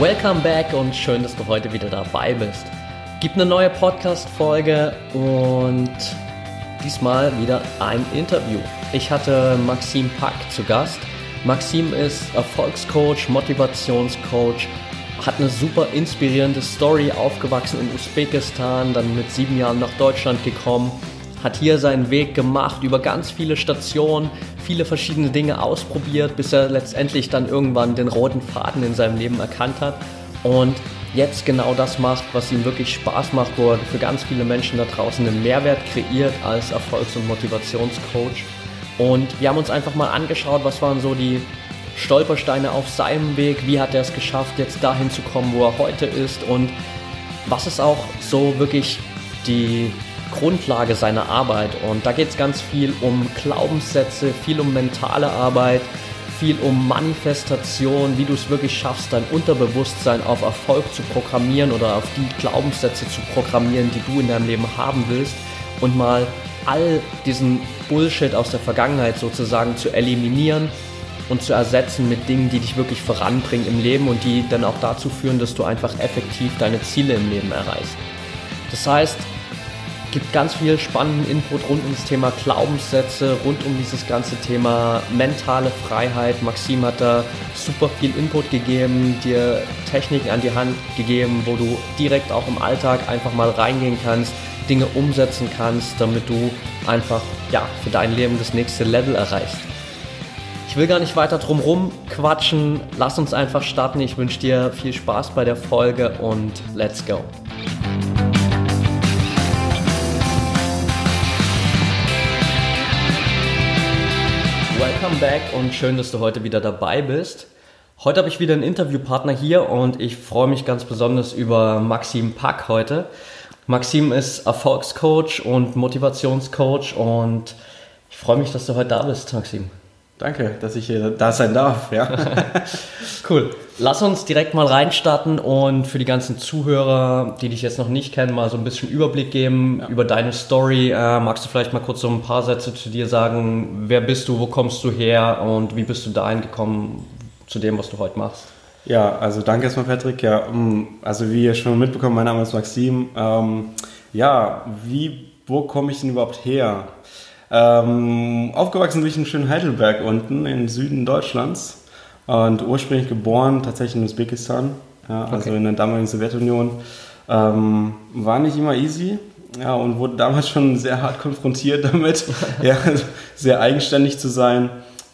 Welcome back und schön, dass du heute wieder dabei bist. Gibt eine neue Podcast-Folge und diesmal wieder ein Interview. Ich hatte Maxim Pack zu Gast. Maxim ist Erfolgscoach, Motivationscoach, hat eine super inspirierende Story, aufgewachsen in Usbekistan, dann mit sieben Jahren nach Deutschland gekommen, hat hier seinen Weg gemacht über ganz viele Stationen, viele verschiedene Dinge ausprobiert, bis er letztendlich dann irgendwann den roten Faden in seinem Leben erkannt hat und jetzt genau das macht, was ihm wirklich Spaß macht, wo er für ganz viele Menschen da draußen einen Mehrwert kreiert als Erfolgs- und Motivationscoach. Und wir haben uns einfach mal angeschaut, was waren so die Stolpersteine auf seinem Weg, wie hat er es geschafft, jetzt dahin zu kommen, wo er heute ist und was ist auch so wirklich die Grundlage seiner Arbeit. Und da geht es ganz viel um Glaubenssätze, viel um mentale Arbeit, viel um Manifestation, wie du es wirklich schaffst, dein Unterbewusstsein auf Erfolg zu programmieren oder auf die Glaubenssätze zu programmieren, die du in deinem Leben haben willst und mal all diesen Bullshit aus der Vergangenheit sozusagen zu eliminieren und zu ersetzen mit Dingen, die dich wirklich voranbringen im Leben und die dann auch dazu führen, dass du einfach effektiv deine Ziele im Leben erreichst. Das heißt, gibt ganz viel spannenden Input rund ums Thema Glaubenssätze, rund um dieses ganze Thema mentale Freiheit. Maxim hat da super viel Input gegeben, dir Techniken an die Hand gegeben, wo du direkt auch im Alltag einfach mal reingehen kannst, Dinge umsetzen kannst, damit du einfach ja, für dein Leben das nächste Level erreichst. Ich will gar nicht weiter drum rum quatschen. Lass uns einfach starten. Ich wünsche dir viel Spaß bei der Folge und let's go. Welcome back und schön, dass du heute wieder dabei bist. Heute habe ich wieder einen Interviewpartner hier und ich freue mich ganz besonders über Maxim Pack heute. Maxim ist Erfolgscoach und Motivationscoach und ich freue mich, dass du heute da bist, Maxim. Danke, dass ich hier da sein darf. Ja. cool. Lass uns direkt mal reinstarten und für die ganzen Zuhörer, die dich jetzt noch nicht kennen, mal so ein bisschen Überblick geben ja. über deine Story. Äh, magst du vielleicht mal kurz so ein paar Sätze zu dir sagen? Wer bist du, wo kommst du her und wie bist du dahin gekommen zu dem, was du heute machst? Ja, also danke erstmal, Patrick. Ja, also wie ihr schon mitbekommen, mein Name ist Maxim. Ähm, ja, wie, wo komme ich denn überhaupt her? Ähm, aufgewachsen bin ich in schönen Heidelberg unten im Süden Deutschlands und ursprünglich geboren tatsächlich in Usbekistan, ja, also okay. in der damaligen Sowjetunion. Ähm, war nicht immer easy ja, und wurde damals schon sehr hart konfrontiert damit, ja, sehr eigenständig zu sein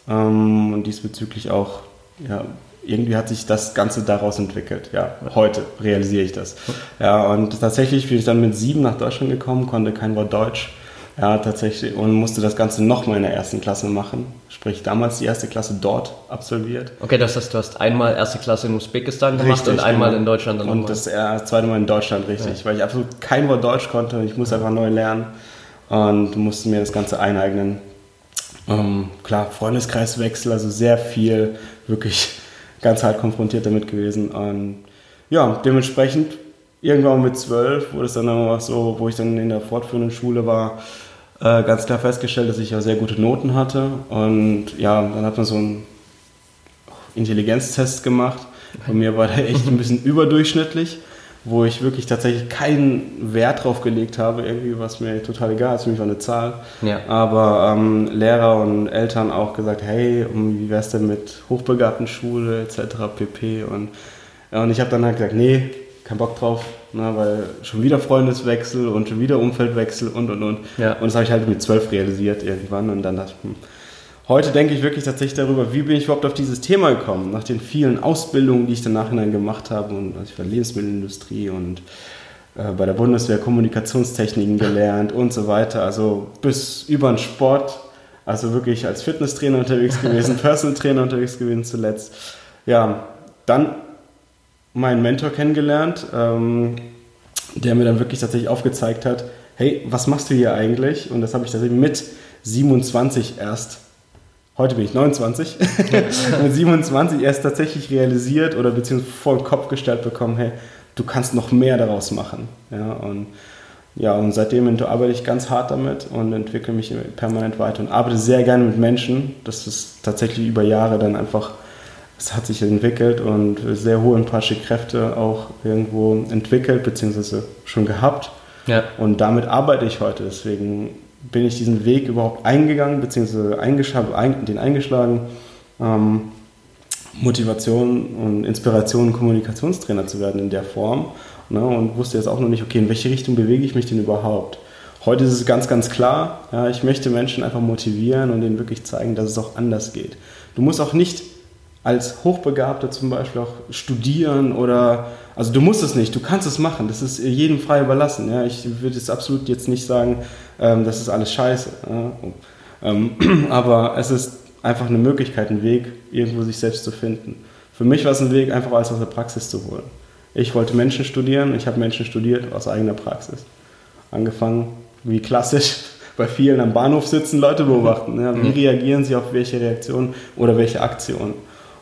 ähm, und diesbezüglich auch, ja, irgendwie hat sich das Ganze daraus entwickelt. Ja, heute realisiere ich das. Ja, und tatsächlich bin ich dann mit sieben nach Deutschland gekommen, konnte kein Wort Deutsch ja, tatsächlich. Und musste das Ganze nochmal in der ersten Klasse machen. Sprich, damals die erste Klasse dort absolviert. Okay, das heißt, du hast einmal erste Klasse in Usbekistan gemacht richtig, und einmal genau. in Deutschland dann Und nochmal. das äh, zweite Mal in Deutschland, richtig. Ja. Weil ich absolut kein Wort Deutsch konnte. Ich musste einfach neu lernen und musste mir das Ganze eineignen. Ähm, klar, Freundeskreiswechsel, also sehr viel, wirklich ganz hart konfrontiert damit gewesen. Und ja, dementsprechend irgendwann mit zwölf wurde es dann auch so, wo ich dann in der fortführenden Schule war, äh, ganz klar festgestellt, dass ich ja sehr gute Noten hatte. Und ja, dann hat man so einen Intelligenztest gemacht. Bei mir war der echt ein bisschen überdurchschnittlich, wo ich wirklich tatsächlich keinen Wert drauf gelegt habe, irgendwie, was mir total egal ist, für mich war eine Zahl. Ja. Aber ähm, Lehrer und Eltern auch gesagt, hey, wie wär's denn mit hochbegabten Schule etc. pp. Und, und ich habe dann halt gesagt, nee, kein Bock drauf, ne, weil schon wieder Freundeswechsel und schon wieder Umfeldwechsel und und und. Ja. Und das habe ich halt mit zwölf realisiert irgendwann und dann dachte ich, hm. heute denke ich wirklich tatsächlich darüber, wie bin ich überhaupt auf dieses Thema gekommen, nach den vielen Ausbildungen, die ich dann nachhinein gemacht habe und also ich war Lebensmittelindustrie und äh, bei der Bundeswehr Kommunikationstechniken gelernt und so weiter, also bis über den Sport, also wirklich als Fitnesstrainer unterwegs gewesen, Personal Trainer unterwegs gewesen zuletzt. Ja, dann meinen Mentor kennengelernt, ähm, der mir dann wirklich tatsächlich aufgezeigt hat, hey, was machst du hier eigentlich? Und das habe ich tatsächlich mit 27 erst, heute bin ich 29, mit 27 erst tatsächlich realisiert oder beziehungsweise vor den Kopf gestellt bekommen, hey, du kannst noch mehr daraus machen. Ja, und ja, und seitdem arbeite ich ganz hart damit und entwickle mich permanent weiter und arbeite sehr gerne mit Menschen. Das ist tatsächlich über Jahre dann einfach, es hat sich entwickelt und sehr hohe empathische Kräfte auch irgendwo entwickelt, beziehungsweise schon gehabt. Ja. Und damit arbeite ich heute. Deswegen bin ich diesen Weg überhaupt eingegangen, beziehungsweise eingeschlagen, den eingeschlagen, ähm, Motivation und Inspiration, Kommunikationstrainer zu werden in der Form ne, und wusste jetzt auch noch nicht, okay, in welche Richtung bewege ich mich denn überhaupt. Heute ist es ganz, ganz klar, ja, ich möchte Menschen einfach motivieren und ihnen wirklich zeigen, dass es auch anders geht. Du musst auch nicht als Hochbegabter zum Beispiel auch studieren oder, also du musst es nicht, du kannst es machen, das ist jedem frei überlassen. Ja. Ich würde jetzt absolut jetzt nicht sagen, ähm, das ist alles scheiße, ja. ähm, aber es ist einfach eine Möglichkeit, ein Weg, irgendwo sich selbst zu finden. Für mich war es ein Weg, einfach alles aus der Praxis zu holen. Ich wollte Menschen studieren, ich habe Menschen studiert aus eigener Praxis. Angefangen, wie klassisch, bei vielen am Bahnhof sitzen, Leute beobachten. Ja, wie mhm. reagieren sie auf welche Reaktionen oder welche Aktionen?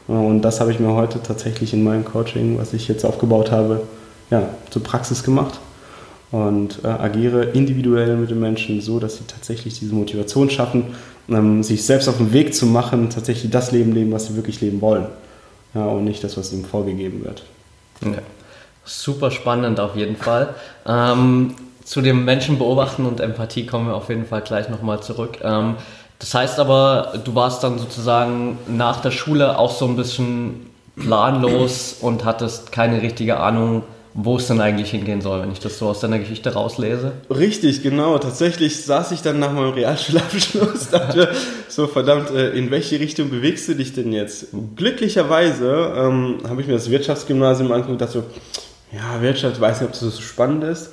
Und das habe ich mir heute tatsächlich in meinem Coaching, was ich jetzt aufgebaut habe, ja, zur Praxis gemacht und äh, agiere individuell mit den Menschen so, dass sie tatsächlich diese Motivation schaffen, ähm, sich selbst auf den Weg zu machen, tatsächlich das Leben leben, was sie wirklich leben wollen. Ja, und nicht das, was ihnen vorgegeben wird. Ja. Super spannend auf jeden Fall. Ähm, zu dem Menschen beobachten und Empathie kommen wir auf jeden Fall gleich nochmal zurück. Ähm, das heißt aber, du warst dann sozusagen nach der Schule auch so ein bisschen planlos und hattest keine richtige Ahnung, wo es denn eigentlich hingehen soll, wenn ich das so aus deiner Geschichte rauslese. Richtig, genau. Tatsächlich saß ich dann nach meinem Realschulabschluss, dachte so verdammt, äh, in welche Richtung bewegst du dich denn jetzt? Glücklicherweise ähm, habe ich mir das Wirtschaftsgymnasium angeguckt und dachte so, ja, Wirtschaft, weiß nicht, ob das so spannend ist.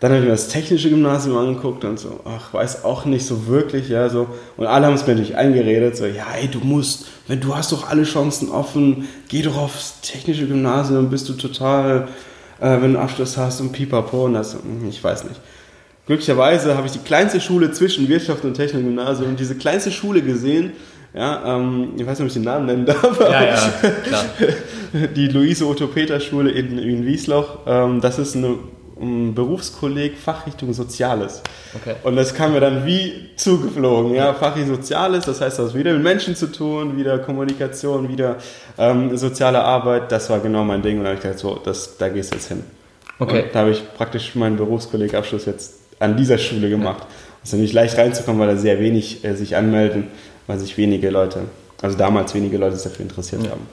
Dann habe ich mir das technische Gymnasium angeguckt und so, ach, weiß auch nicht so wirklich, ja, so. Und alle haben es mir natürlich eingeredet, so, ja, ey, du musst, wenn du hast doch alle Chancen offen, geh doch aufs technische Gymnasium, bist du total, äh, wenn du Abschluss hast und pipapo und das, hm, ich weiß nicht. Glücklicherweise habe ich die kleinste Schule zwischen Wirtschaft und Technik Gymnasium, diese kleinste Schule gesehen, ja, ähm, ich weiß nicht, ob ich den Namen nennen darf. Ja, ja, klar. Die Luise Otto Peter Schule in, in Wiesloch, ähm, das ist eine ein Berufskolleg Fachrichtung Soziales. Okay. Und das kam mir dann wie zugeflogen. Ja, Fachrichtung Soziales, das heißt, das wieder mit Menschen zu tun, wieder Kommunikation, wieder ähm, soziale Arbeit. Das war genau mein Ding. Und da habe ich gedacht, so, das, da gehst du jetzt hin. Okay. Und da habe ich praktisch meinen Berufskollegabschluss jetzt an dieser Schule gemacht. Es ist nicht leicht reinzukommen, weil da sehr wenig äh, sich anmelden weil sich wenige Leute, also damals wenige Leute dafür interessiert ja. haben.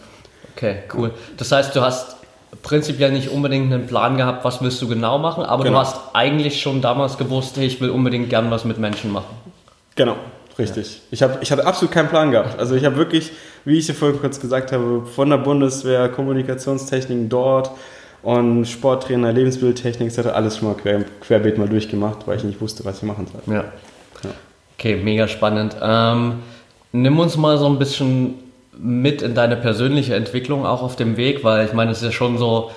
Okay, cool. Das heißt, du hast prinzipiell nicht unbedingt einen Plan gehabt, was willst du genau machen, aber genau. du hast eigentlich schon damals gewusst, hey, ich will unbedingt gern was mit Menschen machen. Genau, richtig. Ja. Ich, hab, ich hatte absolut keinen Plan gehabt. Also ich habe wirklich, wie ich dir vorhin kurz gesagt habe, von der Bundeswehr, Kommunikationstechnik dort und Sporttrainer, Lebensbildtechnik, das hatte alles schon mal quer, querbeet mal durchgemacht, weil ich nicht wusste, was ich machen soll. Ja. ja. Okay, mega spannend. Ähm, Nimm uns mal so ein bisschen mit in deine persönliche Entwicklung auch auf dem Weg, weil ich meine, es ist ja schon so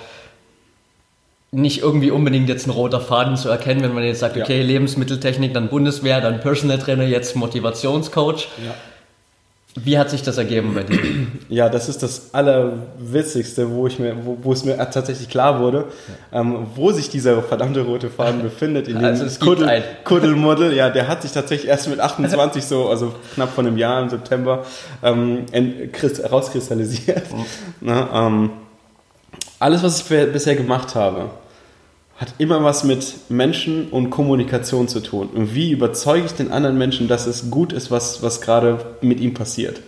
nicht irgendwie unbedingt jetzt ein roter Faden zu erkennen, wenn man jetzt sagt, okay, Lebensmitteltechnik, dann Bundeswehr, dann Personal Trainer, jetzt Motivationscoach. Ja. Wie hat sich das ergeben bei dir? Ja, das ist das Allerwitzigste, wo, ich mir, wo, wo es mir tatsächlich klar wurde, ja. ähm, wo sich dieser verdammte rote Faden befindet. In also dem Kuddel, Kuddelmodel. Ja, der hat sich tatsächlich erst mit 28 so, also knapp von einem Jahr im September, ähm, rauskristallisiert. Mhm. Na, ähm, alles, was ich bisher gemacht habe, hat immer was mit Menschen und Kommunikation zu tun. Und wie überzeuge ich den anderen Menschen, dass es gut ist, was, was gerade mit ihm passiert?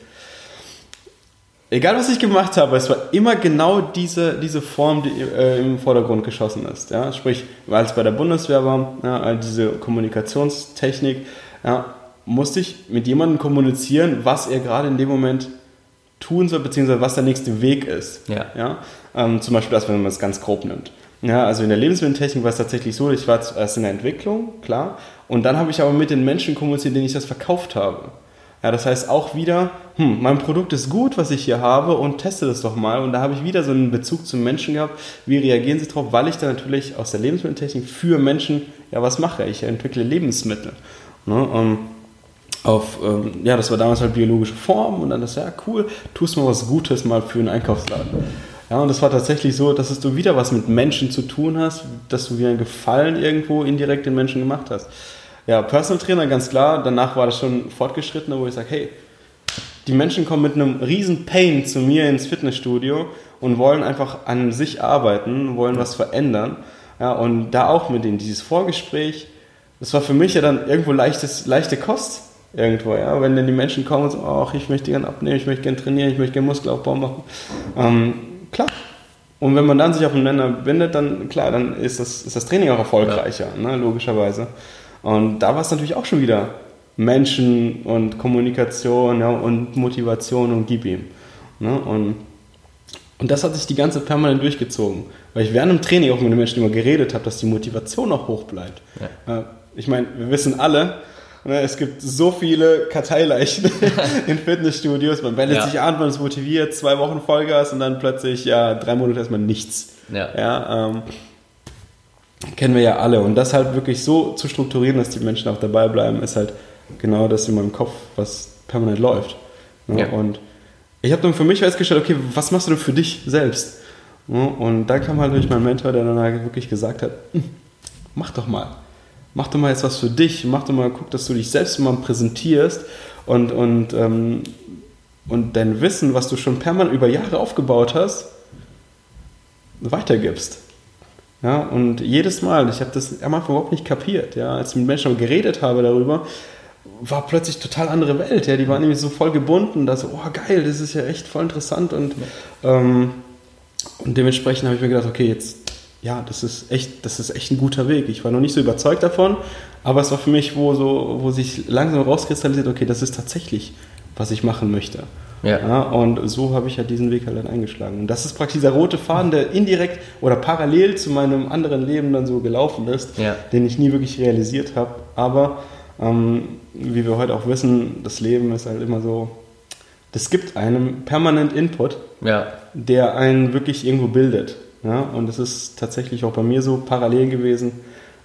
Egal, was ich gemacht habe, es war immer genau diese, diese Form, die äh, im Vordergrund geschossen ist. Ja? Sprich, weil es bei der Bundeswehr war, ja, diese Kommunikationstechnik, ja, musste ich mit jemandem kommunizieren, was er gerade in dem Moment tun soll, beziehungsweise was der nächste Weg ist. Ja. Ja? Ähm, zum Beispiel das, wenn man es ganz grob nimmt. Ja, also in der Lebensmitteltechnik war es tatsächlich so, ich war zuerst in der Entwicklung, klar, und dann habe ich aber mit den Menschen kommuniziert, denen ich das verkauft habe. Ja, das heißt auch wieder, hm, mein Produkt ist gut, was ich hier habe und teste das doch mal. Und da habe ich wieder so einen Bezug zum Menschen gehabt. Wie reagieren sie drauf? Weil ich da natürlich aus der Lebensmitteltechnik für Menschen ja was mache. Ich entwickle Lebensmittel. Ne? Und auf, ähm, ja, das war damals halt biologische Form und dann das, ja, cool, tust mal was Gutes mal für einen Einkaufsladen. Ja, und das war tatsächlich so, dass du wieder was mit Menschen zu tun hast, dass du wieder einen Gefallen irgendwo indirekt den Menschen gemacht hast. Ja, Personal Trainer, ganz klar, danach war das schon fortgeschrittener, wo ich sage, hey, die Menschen kommen mit einem riesen Pain zu mir ins Fitnessstudio und wollen einfach an sich arbeiten, wollen was verändern. Ja, und da auch mit denen dieses Vorgespräch, das war für mich ja dann irgendwo leichtes, leichte Kost irgendwo, ja. Wenn dann die Menschen kommen und sagen, ach, ich möchte gerne abnehmen, ich möchte gerne trainieren, ich möchte gerne Muskelaufbau machen. Ähm, klar. Und wenn man dann sich aufeinander bindet, dann klar, dann ist das, ist das Training auch erfolgreicher, ja. ne, logischerweise. Und da war es natürlich auch schon wieder Menschen und Kommunikation ja, und Motivation und gib ihm. Ne? Und, und das hat sich die ganze permanent durchgezogen. Weil ich während dem Training auch mit den Menschen immer geredet habe, dass die Motivation auch hoch bleibt. Ja. Ich meine, wir wissen alle, es gibt so viele Karteileichen in Fitnessstudios. Man wendet ja. sich an, man ist motiviert, zwei Wochen Vollgas und dann plötzlich, ja, drei Monate erstmal nichts. Ja. ja ähm, kennen wir ja alle. Und das halt wirklich so zu strukturieren, dass die Menschen auch dabei bleiben, ist halt genau das in meinem Kopf, was permanent läuft. Ne? Ja. Und ich habe dann für mich festgestellt, okay, was machst du denn für dich selbst? Ne? Und da kam halt durch meinen Mentor, der dann halt wirklich gesagt hat, hm, mach doch mal mach doch mal jetzt was für dich, mach doch mal, guck, dass du dich selbst mal präsentierst und, und, ähm, und dein Wissen, was du schon permanent über Jahre aufgebaut hast, weitergibst. Ja, und jedes Mal, ich habe das am Anfang überhaupt nicht kapiert, ja, als ich mit Menschen geredet habe darüber, war plötzlich total andere Welt, ja, die waren nämlich so voll gebunden, da so, oh geil, das ist ja echt voll interessant und, ähm, und dementsprechend habe ich mir gedacht, okay, jetzt ja, das ist echt, das ist echt ein guter Weg. Ich war noch nicht so überzeugt davon, aber es war für mich, wo so, wo sich langsam rauskristallisiert, okay, das ist tatsächlich, was ich machen möchte. Ja. ja und so habe ich ja diesen Weg halt dann eingeschlagen. Und das ist praktisch dieser rote Faden, der indirekt oder parallel zu meinem anderen Leben dann so gelaufen ist, ja. den ich nie wirklich realisiert habe. Aber ähm, wie wir heute auch wissen, das Leben ist halt immer so, das gibt einem permanent Input, ja. der einen wirklich irgendwo bildet. Ja, und es ist tatsächlich auch bei mir so parallel gewesen,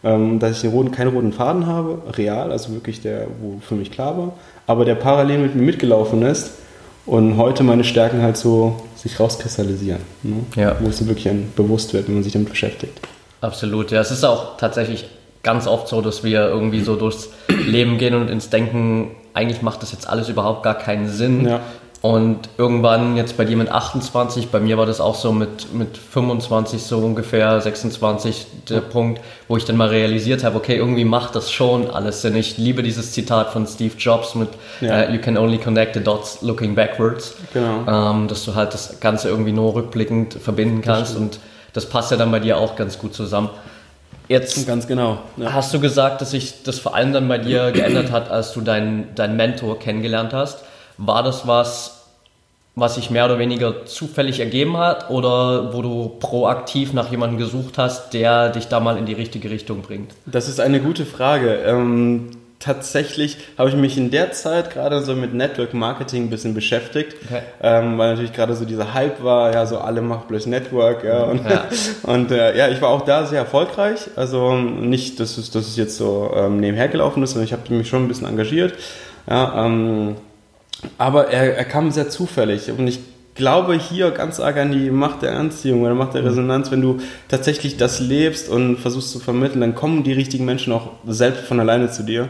ähm, dass ich roten, keinen roten Faden habe, real, also wirklich der, wo für mich klar war, aber der parallel mit mir mitgelaufen ist und heute meine Stärken halt so sich rauskristallisieren, ne? ja. wo es dann wirklich bewusst wird, wenn man sich damit beschäftigt. Absolut, ja, es ist auch tatsächlich ganz oft so, dass wir irgendwie so durchs Leben gehen und ins Denken, eigentlich macht das jetzt alles überhaupt gar keinen Sinn. Ja. Und irgendwann, jetzt bei dir mit 28, bei mir war das auch so mit, mit 25 so ungefähr, 26 der Punkt, wo ich dann mal realisiert habe, okay, irgendwie macht das schon alles Sinn. Ich liebe dieses Zitat von Steve Jobs mit ja. uh, You can only connect the dots looking backwards. Genau. Ähm, dass du halt das Ganze irgendwie nur rückblickend verbinden kannst und das passt ja dann bei dir auch ganz gut zusammen. Jetzt ganz genau. Ja. hast du gesagt, dass sich das vor allem dann bei dir geändert hat, als du deinen dein Mentor kennengelernt hast. War das was, was sich mehr oder weniger zufällig ergeben hat oder wo du proaktiv nach jemandem gesucht hast, der dich da mal in die richtige Richtung bringt? Das ist eine gute Frage. Ähm, tatsächlich habe ich mich in der Zeit gerade so mit Network Marketing ein bisschen beschäftigt, okay. ähm, weil natürlich gerade so dieser Hype war, ja, so alle machen bloß Network, ja, und, ja. und äh, ja, ich war auch da sehr erfolgreich, also nicht, dass es, dass es jetzt so ähm, nebenher gelaufen ist, sondern ich habe mich schon ein bisschen engagiert, ja, ähm, aber er, er kam sehr zufällig und ich glaube hier ganz arg an die Macht der Anziehung oder Macht der mhm. Resonanz. Wenn du tatsächlich das lebst und versuchst zu vermitteln, dann kommen die richtigen Menschen auch selbst von alleine zu dir.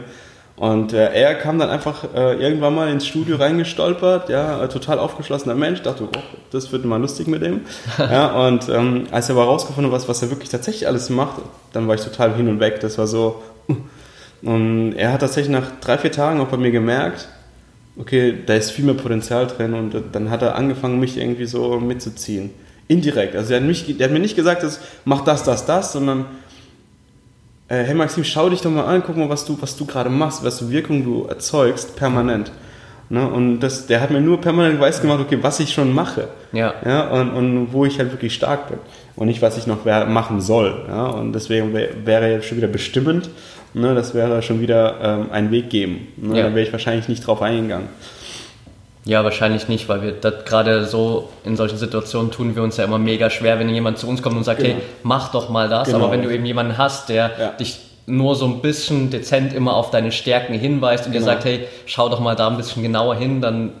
Und äh, er kam dann einfach äh, irgendwann mal ins Studio reingestolpert, ja, äh, total aufgeschlossener Mensch, dachte, oh, das wird mal lustig mit dem. ja, und ähm, als er aber rausgefunden hat, was, was er wirklich tatsächlich alles macht, dann war ich total hin und weg. Das war so. Und er hat tatsächlich nach drei, vier Tagen auch bei mir gemerkt, okay, da ist viel mehr Potenzial drin und dann hat er angefangen, mich irgendwie so mitzuziehen. Indirekt. Also er hat, mich, er hat mir nicht gesagt, dass, mach das, das, das, sondern äh, hey Maxim, schau dich doch mal an, guck mal, was du, was du gerade machst, was für Wirkung du erzeugst, permanent. Ne? Und das, der hat mir nur permanent weiß gemacht, okay, was ich schon mache. Ja. ja und, und wo ich halt wirklich stark bin. Und nicht, was ich noch machen soll. Ja? Und deswegen wäre er jetzt schon wieder bestimmend. Ne, das wäre schon wieder ähm, ein Weg geben. Ne? Ja. Da wäre ich wahrscheinlich nicht drauf eingegangen. Ja, wahrscheinlich nicht, weil wir das gerade so in solchen Situationen tun wir uns ja immer mega schwer, wenn jemand zu uns kommt und sagt, Genau. hey, mach doch mal das. Genau. Aber wenn du eben jemanden hast, der Ja. dich nur so ein bisschen dezent immer auf deine Stärken hinweist und dir Genau. sagt, hey, schau doch mal da ein bisschen genauer hin, dann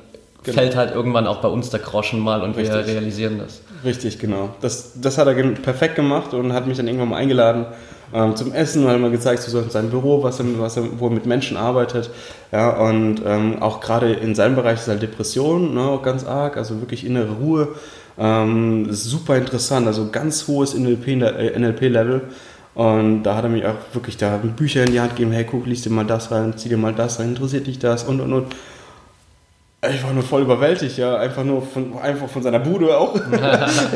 Genau. fällt halt irgendwann auch bei uns der Groschen mal und wir Richtig. realisieren das. Richtig, genau. Das, das hat er perfekt gemacht und hat mich dann irgendwann mal eingeladen ähm, zum Essen hat mir gezeigt, so in seinem Büro, was er, was er, wo er mit Menschen arbeitet. Ja, und ähm, auch gerade in seinem Bereich ist halt Depression ne, ganz arg, also wirklich innere Ruhe. Ähm, super interessant, also ganz hohes NLP-Level. NLP und da hat er mich auch wirklich da Bücher in die Hand gegeben, hey, guck, lies dir mal das rein, zieh dir mal das rein, interessiert dich das und und und. Ich war nur voll überwältigt, ja, einfach nur von, einfach von seiner Bude auch.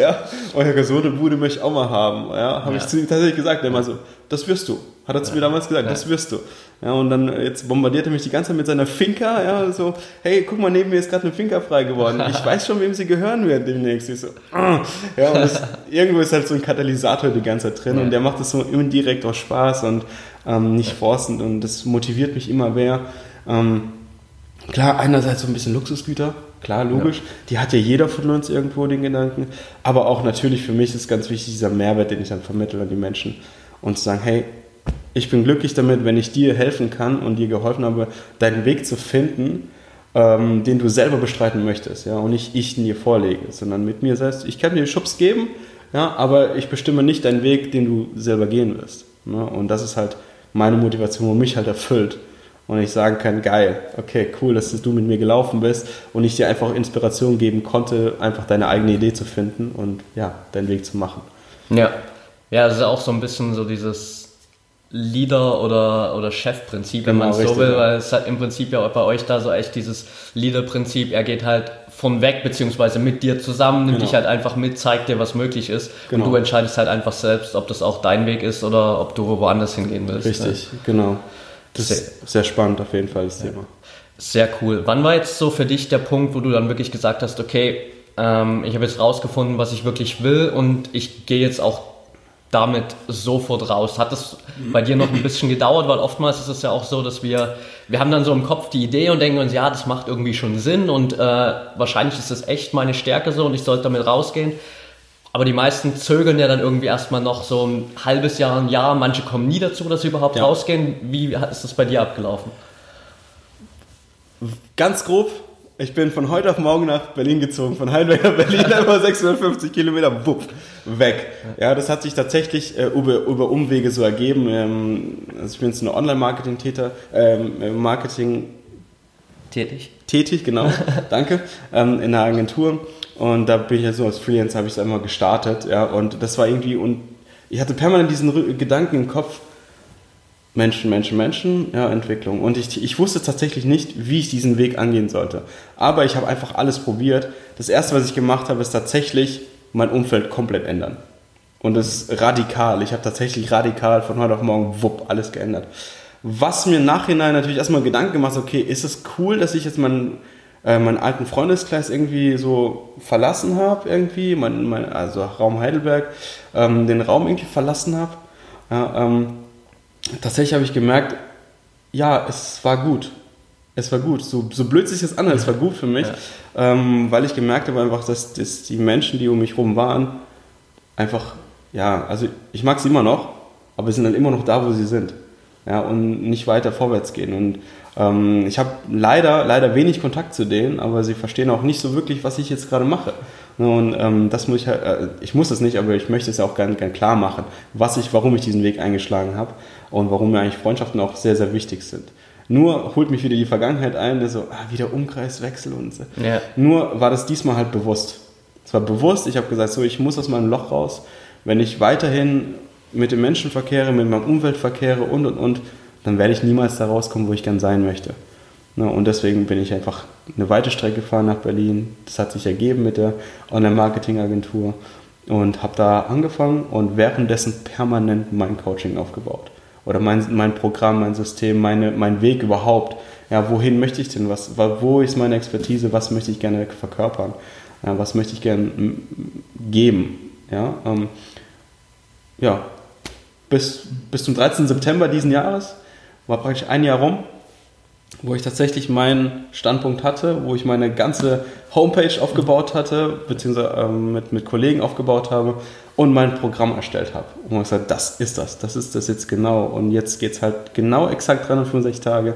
ja, ja, so eine Bude möchte ich auch mal haben, ja, habe Ja. ich zu ihm tatsächlich gesagt, der mal so, das wirst du, hat er zu mir damals gesagt, das wirst du. Ja, und dann äh, jetzt bombardiert er mich die ganze Zeit mit seiner Finca, ja, so, hey, guck mal, neben mir ist gerade eine Finca frei geworden, ich weiß schon, wem sie gehören wird demnächst. Ich so, ah. ja, und das, irgendwo ist halt so ein Katalysator die ganze Zeit drin und der macht das so indirekt aus Spaß und ähm, nicht forcend und das motiviert mich immer mehr. Ähm, Klar, einerseits so ein bisschen Luxusgüter, klar, logisch. Die hat ja jeder von uns irgendwo, den Gedanken. Aber auch natürlich für mich ist ganz wichtig dieser Mehrwert, den ich dann vermittle an die Menschen. Und zu sagen, hey, ich bin glücklich damit, wenn ich dir helfen kann und dir geholfen habe, deinen Weg zu finden, ähm, den du selber bestreiten möchtest. Ja? Und nicht ich ihn dir vorlege, sondern mit mir selbst. Ich kann dir Schubs geben, ja, aber ich bestimme nicht deinen Weg, den du selber gehen wirst. Ne? Und das ist halt meine Motivation, wo mich halt erfüllt und ich sagen kann, geil, okay, cool, dass du mit mir gelaufen bist und ich dir einfach Inspiration geben konnte, einfach deine eigene Idee zu finden und ja, deinen Weg zu machen. Ja. Ja, das ist auch so ein bisschen so dieses Leader- oder, oder Chefprinzip, wenn Genau, man es so will, ja. weil es hat im Prinzip ja bei euch da so echt dieses Leader-Prinzip, er geht halt von weg, beziehungsweise mit dir zusammen, nimmt Genau. dich halt einfach mit, zeigt dir, was möglich ist Genau. und du entscheidest halt einfach selbst, ob das auch dein Weg ist oder ob du woanders hingehen willst. ne? Richtig, genau. Das ist sehr spannend auf jeden Fall, das Thema. Sehr cool. Wann war jetzt so für dich der Punkt, wo du dann wirklich gesagt hast, okay, ähm, ich habe jetzt rausgefunden, was ich wirklich will und ich gehe jetzt auch damit sofort raus. Hat das bei dir noch ein bisschen gedauert, weil oftmals ist es ja auch so, dass wir, wir haben dann so im Kopf die Idee und denken uns, ja, das macht irgendwie schon Sinn und äh, wahrscheinlich ist das echt meine Stärke so und ich sollte damit rausgehen. Aber die meisten zögern ja dann irgendwie erstmal noch so ein halbes Jahr, ein Jahr. Manche kommen nie dazu, dass sie überhaupt Ja. rausgehen. Wie ist das bei dir abgelaufen? Ganz grob, ich bin von heute auf morgen nach Berlin gezogen, von Heidelberg nach Berlin, über 650 Kilometer, wupp, weg. Ja, das hat sich tatsächlich äh, über, über Umwege so ergeben. Ähm, also ich bin jetzt eine Online-Marketing-Täter, ähm, Marketing Tätig? tätig, genau, danke, ähm, in einer Agentur. Und da bin ich ja so als Freelancer, habe ich es einmal gestartet, ja, und das war irgendwie, und ich hatte permanent diesen Gedanken im Kopf, Menschen, Menschen, Menschen, ja, Entwicklung. Und ich, ich wusste tatsächlich nicht, wie ich diesen Weg angehen sollte. Aber ich habe einfach alles probiert. Das erste, was ich gemacht habe, ist tatsächlich mein Umfeld komplett ändern. Und das ist radikal. Ich habe tatsächlich radikal von heute auf morgen, wupp, alles geändert. Was mir im Nachhinein natürlich erstmal Gedanken gemacht okay, ist es cool, dass ich jetzt meinen, äh, meinen alten Freundeskreis irgendwie so verlassen habe, irgendwie, mein, mein, also Raum Heidelberg, ähm, den Raum irgendwie verlassen habe. Ja, ähm, tatsächlich habe ich gemerkt, ja, es war gut. Es war gut. So, so blöd sich das anhört, es war gut für mich, ähm, weil ich gemerkt habe einfach, dass, dass die Menschen, die um mich herum waren, einfach, ja, also ich mag sie immer noch, aber sie sind dann immer noch da, wo sie sind. Ja, und nicht weiter vorwärts gehen. Und ähm, ich habe leider, leider wenig Kontakt zu denen, aber sie verstehen auch nicht so wirklich, was ich jetzt gerade mache. Und ähm, das muss ich halt, äh, ich muss das nicht, aber ich möchte es ja auch gerne gern klar machen, was ich, warum ich diesen Weg eingeschlagen habe und warum mir eigentlich Freundschaften auch sehr, sehr wichtig sind. Nur holt mich wieder die Vergangenheit ein, so, ah, wieder Umkreiswechsel und so. Ja. Nur war das diesmal halt bewusst. Es war bewusst, ich habe gesagt, so, ich muss aus meinem Loch raus. Wenn ich weiterhin mit den Menschen verkehre, mit meinem Umfeld verkehre und und und, dann werde ich niemals da rauskommen, wo ich gern sein möchte. Ne, und deswegen bin ich einfach eine weite Strecke gefahren nach Berlin. Das hat sich ergeben mit der Online-Marketing-Agentur und habe da angefangen und währenddessen permanent mein Coaching aufgebaut. Oder mein, mein Programm, mein System, meine, mein Weg überhaupt. Ja, wohin möchte ich denn? Was, wo ist meine Expertise? Was möchte ich gerne verkörpern? Ja, was möchte ich gerne geben? Ja, ähm, ja, bis, bis zum 13. September diesen Jahres war praktisch ein Jahr rum, wo ich tatsächlich meinen Standpunkt hatte, wo ich meine ganze Homepage aufgebaut hatte, beziehungsweise ähm, mit, mit Kollegen aufgebaut habe und mein Programm erstellt habe. Und ich gesagt, das ist das, das ist das jetzt genau. Und jetzt geht es halt genau exakt 365 Tage,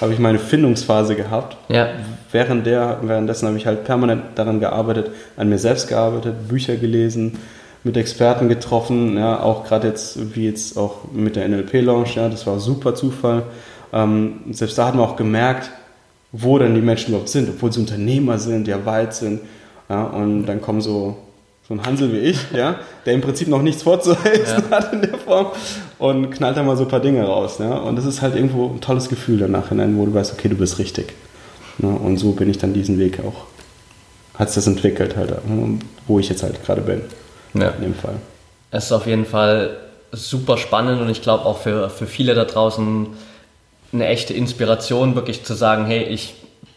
habe ich meine Findungsphase gehabt. Ja. Während der, währenddessen habe ich halt permanent daran gearbeitet, an mir selbst gearbeitet, Bücher gelesen, mit Experten getroffen, ja, auch gerade jetzt, wie jetzt auch mit der NLP-Launch, ja, das war super Zufall. Ähm, selbst da hat man auch gemerkt, wo denn die Menschen überhaupt sind, obwohl sie Unternehmer sind, ja weit sind. Ja, und dann kommen so, so ein Hansel wie ich, ja, der im Prinzip noch nichts vorzuhelfen ja. hat in der Form und knallt dann mal so ein paar Dinge raus. Ja. Und das ist halt irgendwo ein tolles Gefühl danach hinein, wo du weißt, okay, du bist richtig. Ja, und so bin ich dann diesen Weg auch, hat es das entwickelt halt, wo ich jetzt halt gerade bin. Ja. In dem Fall. Es ist auf jeden Fall super spannend und ich glaube auch für, für viele da draußen eine echte Inspiration, wirklich zu sagen, hey, ich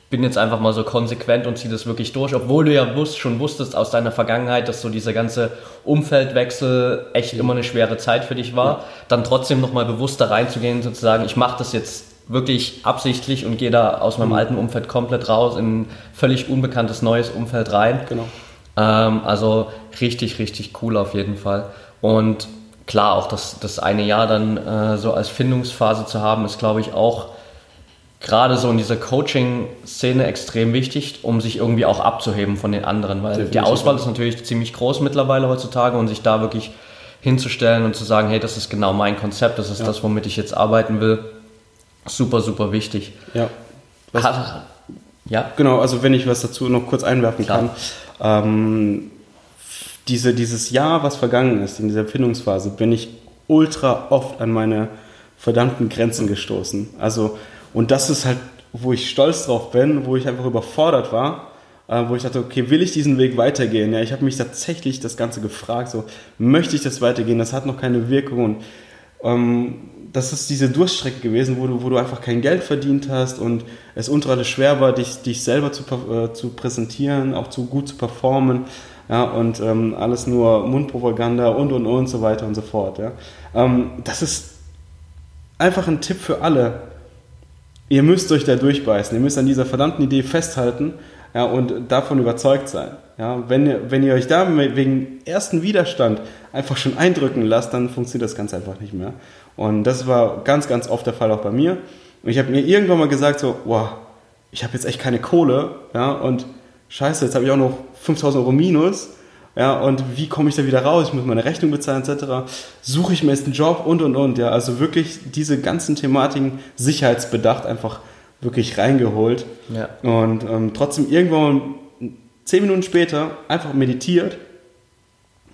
bin jetzt einfach mal so konsequent und ziehe das wirklich durch, obwohl du ja wusst, schon wusstest aus deiner Vergangenheit, dass so dieser ganze Umfeldwechsel echt immer eine schwere Zeit für dich war, ja. dann trotzdem nochmal bewusster reinzugehen, sozusagen, ich mache das jetzt wirklich absichtlich und gehe da aus meinem mhm. alten Umfeld komplett raus in ein völlig unbekanntes neues Umfeld rein. Genau. Ähm, also richtig, richtig cool auf jeden Fall. Und klar, auch das, das eine Jahr dann äh, so als Findungsphase zu haben, ist, glaube ich, auch gerade so in dieser Coaching-Szene extrem wichtig, um sich irgendwie auch abzuheben von den anderen, weil Definitiv. die Auswahl ist natürlich ziemlich groß mittlerweile heutzutage und sich da wirklich hinzustellen und zu sagen, hey, das ist genau mein Konzept, das ist ja. das, womit ich jetzt arbeiten will, super, super wichtig. Ja. Hat, ja. Genau, also wenn ich was dazu noch kurz einwerfen Klar. kann. Ähm, diese, dieses Jahr, was vergangen ist, in dieser Findungsphase, bin ich ultra oft an meine verdammten Grenzen gestoßen. Also, und das ist halt, wo ich stolz drauf bin, wo ich einfach überfordert war, äh, wo ich dachte, okay, will ich diesen Weg weitergehen? Ja, ich habe mich tatsächlich das Ganze gefragt, so, möchte ich das weitergehen? Das hat noch keine Wirkung. Und ähm, das ist diese Durststrecke gewesen, wo du, wo du einfach kein Geld verdient hast und es unter alles schwer war, dich, dich selber zu, äh, zu präsentieren, auch zu gut zu performen ja, und ähm, alles nur Mundpropaganda und und und so weiter und so fort. Ja. Ähm, das ist einfach ein Tipp für alle. Ihr müsst euch da durchbeißen, ihr müsst an dieser verdammten Idee festhalten ja, und davon überzeugt sein. Ja, wenn, wenn ihr euch da wegen ersten Widerstand einfach schon eindrücken lasst, dann funktioniert das ganz einfach nicht mehr. Und das war ganz, ganz oft der Fall auch bei mir. Und ich habe mir irgendwann mal gesagt, so, wow, ich habe jetzt echt keine Kohle, ja, und scheiße, jetzt habe ich auch noch 5000 Euro minus. Ja, und wie komme ich da wieder raus? Ich muss meine Rechnung bezahlen, etc. Suche ich mir jetzt einen Job und und und. Ja, also wirklich diese ganzen Thematiken sicherheitsbedacht einfach wirklich reingeholt. Ja. Und ähm, trotzdem irgendwann zehn Minuten später einfach meditiert.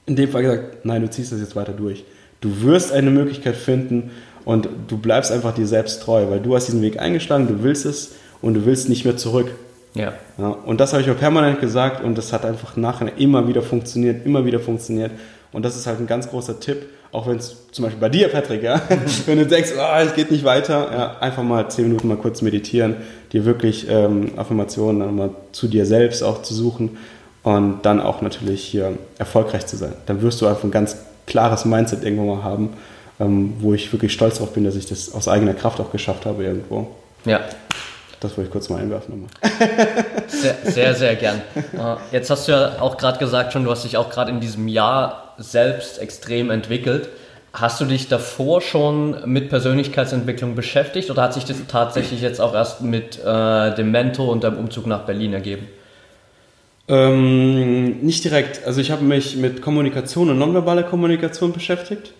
In dem Fall gesagt, nein, du ziehst das jetzt weiter durch. Du wirst eine Möglichkeit finden und du bleibst einfach dir selbst treu, weil du hast diesen Weg eingeschlagen, du willst es und du willst nicht mehr zurück. Ja. ja und das habe ich mir permanent gesagt und das hat einfach nachher immer wieder funktioniert, immer wieder funktioniert. Und das ist halt ein ganz großer Tipp, auch wenn es zum Beispiel bei dir, Patrick, ja, wenn du denkst, oh, es geht nicht weiter, ja, einfach mal zehn Minuten mal kurz meditieren, dir wirklich ähm, Affirmationen dann mal zu dir selbst auch zu suchen und dann auch natürlich hier erfolgreich zu sein. Dann wirst du einfach ein ganz klares Mindset irgendwo mal haben, ähm, wo ich wirklich stolz darauf bin, dass ich das aus eigener Kraft auch geschafft habe irgendwo. Ja. Das wollte ich kurz mal einwerfen. Sehr, sehr, sehr gern. Äh, jetzt hast du ja auch gerade gesagt schon, du hast dich auch gerade in diesem Jahr selbst extrem entwickelt. Hast du dich davor schon mit Persönlichkeitsentwicklung beschäftigt oder hat sich das tatsächlich jetzt auch erst mit äh, dem Mentor und deinem Umzug nach Berlin ergeben? Ähm, nicht direkt. Also ich habe mich mit Kommunikation und nonverbaler Kommunikation beschäftigt.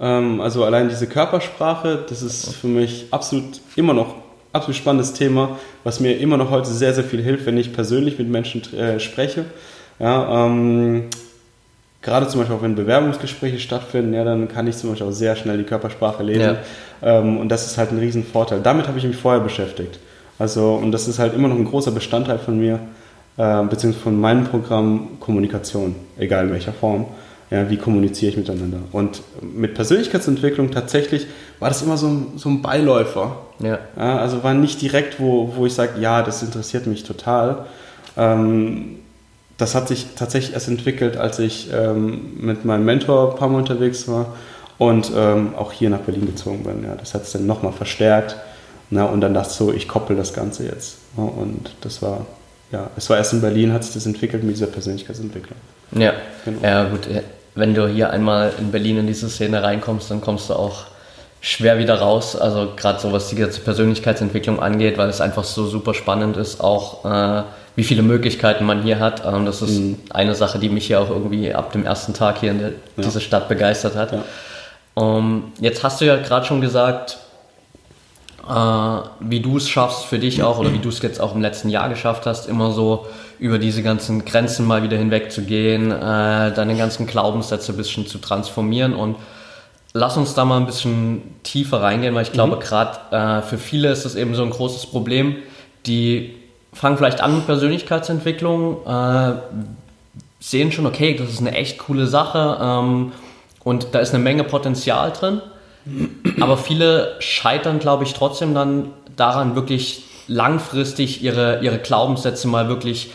Ähm, also allein diese Körpersprache, das ist für mich absolut immer noch absolut spannendes Thema, was mir immer noch heute sehr, sehr viel hilft, wenn ich persönlich mit Menschen äh, spreche. Ja, ähm, gerade zum Beispiel auch wenn Bewerbungsgespräche stattfinden, ja, dann kann ich zum Beispiel auch sehr schnell die Körpersprache lesen. Ja. Ähm, und das ist halt ein Riesenvorteil. Damit habe ich mich vorher beschäftigt. Also, und das ist halt immer noch ein großer Bestandteil von mir, äh, beziehungsweise von meinem Programm Kommunikation, egal in welcher Form. Ja, wie kommuniziere ich miteinander? Und mit Persönlichkeitsentwicklung tatsächlich war das immer so ein, so ein Beiläufer. Ja. ja. Also war nicht direkt, wo, wo ich sage, ja, das interessiert mich total. Ähm, das hat sich tatsächlich erst entwickelt, als ich ähm, mit meinem Mentor ein paar Mal unterwegs war, und ähm, auch hier nach Berlin gezogen bin. Ja, das hat es dann nochmal verstärkt. Na, und dann dachte ich so, ich koppel das Ganze jetzt. Ja, und das war, ja, es war erst in Berlin, hat sich das entwickelt mit dieser Persönlichkeitsentwicklung. Ja, genau. ja gut. Wenn du hier einmal in Berlin in diese Szene reinkommst, dann kommst du auch schwer wieder raus. Also gerade so was die ganze Persönlichkeitsentwicklung angeht, weil es einfach so super spannend ist, auch äh, wie viele Möglichkeiten man hier hat. Ähm, das ist mhm. eine Sache, die mich hier auch irgendwie ab dem ersten Tag hier in der, ja. dieser Stadt begeistert hat. Ja. Um, jetzt hast du ja gerade schon gesagt, äh, wie du es schaffst für dich auch oder wie du es jetzt auch im letzten Jahr geschafft hast, immer so über diese ganzen Grenzen mal wieder hinwegzugehen, äh, deine ganzen Glaubenssätze ein bisschen zu transformieren und lass uns da mal ein bisschen tiefer reingehen, weil ich glaube, mhm. gerade äh, für viele ist das eben so ein großes Problem, die fangen vielleicht an mit Persönlichkeitsentwicklung, äh, sehen schon, okay, das ist eine echt coole Sache ähm, und da ist eine Menge Potenzial drin. Aber viele scheitern, glaube ich, trotzdem dann daran, wirklich langfristig ihre, ihre Glaubenssätze mal wirklich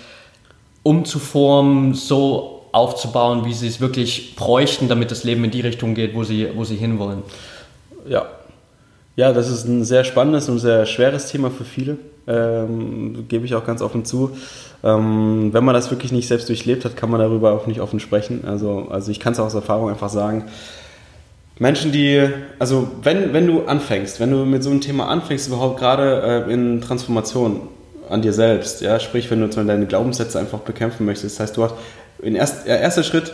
umzuformen, so aufzubauen, wie sie es wirklich bräuchten, damit das Leben in die Richtung geht, wo sie, wo sie hinwollen. Ja. Ja, das ist ein sehr spannendes und sehr schweres Thema für viele ähm, gebe ich auch ganz offen zu. Ähm, wenn man das wirklich nicht selbst durchlebt hat, kann man darüber auch nicht offen sprechen. Also, also ich kann es aus Erfahrung einfach sagen. Menschen, die, also wenn, wenn du anfängst, wenn du mit so einem Thema anfängst, überhaupt gerade äh, in Transformation an dir selbst, ja, sprich, wenn du zum deine Glaubenssätze einfach bekämpfen möchtest, das heißt, du hast, in erst, erster Schritt,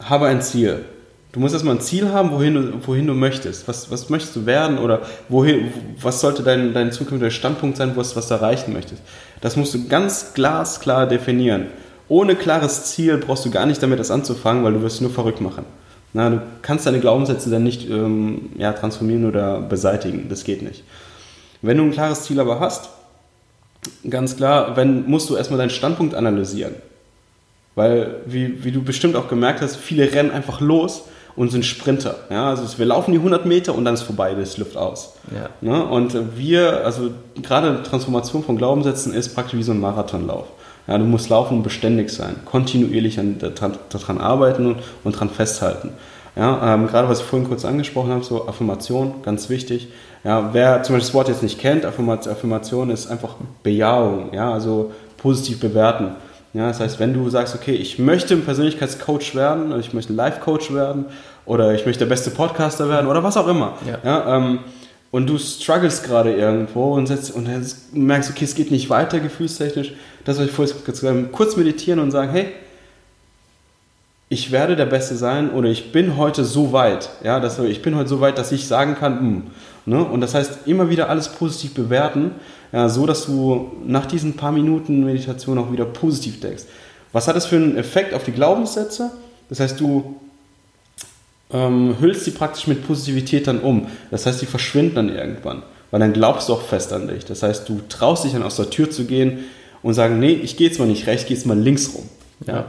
habe ein Ziel. Du musst erstmal ein Ziel haben, wohin du, wohin du möchtest. Was, was möchtest du werden oder wohin, was sollte dein, dein zukünftiger Standpunkt sein, wo du was erreichen möchtest. Das musst du ganz glasklar definieren. Ohne klares Ziel brauchst du gar nicht damit das anzufangen, weil du wirst nur verrückt machen. Na, du kannst deine Glaubenssätze dann nicht ähm, ja, transformieren oder beseitigen. Das geht nicht. Wenn du ein klares Ziel aber hast, ganz klar, wenn, musst du erstmal deinen Standpunkt analysieren. Weil, wie, wie du bestimmt auch gemerkt hast, viele rennen einfach los und sind Sprinter. Ja, also wir laufen die 100 Meter und dann ist vorbei, das Luft aus. Ja. Ne? Und wir, also gerade Transformation von Glaubenssätzen ist praktisch wie so ein Marathonlauf. Ja, du musst laufen und beständig sein, kontinuierlich an, daran arbeiten und, und daran festhalten. Ja, ähm, gerade was ich vorhin kurz angesprochen habe, so Affirmation, ganz wichtig. Ja, wer zum Beispiel das Wort jetzt nicht kennt, Affirmation ist einfach Bejahung, ja, also positiv bewerten. Ja, das heißt, wenn du sagst, okay, ich möchte ein Persönlichkeitscoach werden, oder ich möchte ein Life-Coach werden, oder ich möchte der beste Podcaster werden, oder was auch immer. Ja. ja ähm, und du struggles gerade irgendwo und, setzt, und merkst, okay, es geht nicht weiter gefühlstechnisch, das, was ich vorhin gesagt habe, kurz meditieren und sagen, hey, ich werde der Beste sein oder ich bin heute so weit, ja, dass, ich bin heute so weit, dass ich sagen kann, mh, hm, ne? und das heißt, immer wieder alles positiv bewerten ja, so dass du nach diesen paar Minuten Meditation auch wieder positiv denkst. Was hat das für einen Effekt auf die Glaubenssätze? Das heißt, du ähm, hüllst sie praktisch mit Positivität dann um. Das heißt, die verschwinden dann irgendwann, weil dann glaubst du auch fest an dich. Das heißt, du traust dich dann aus der Tür zu gehen und sagen, nee, ich gehe jetzt mal nicht rechts, ich gehe jetzt mal links rum. Ja.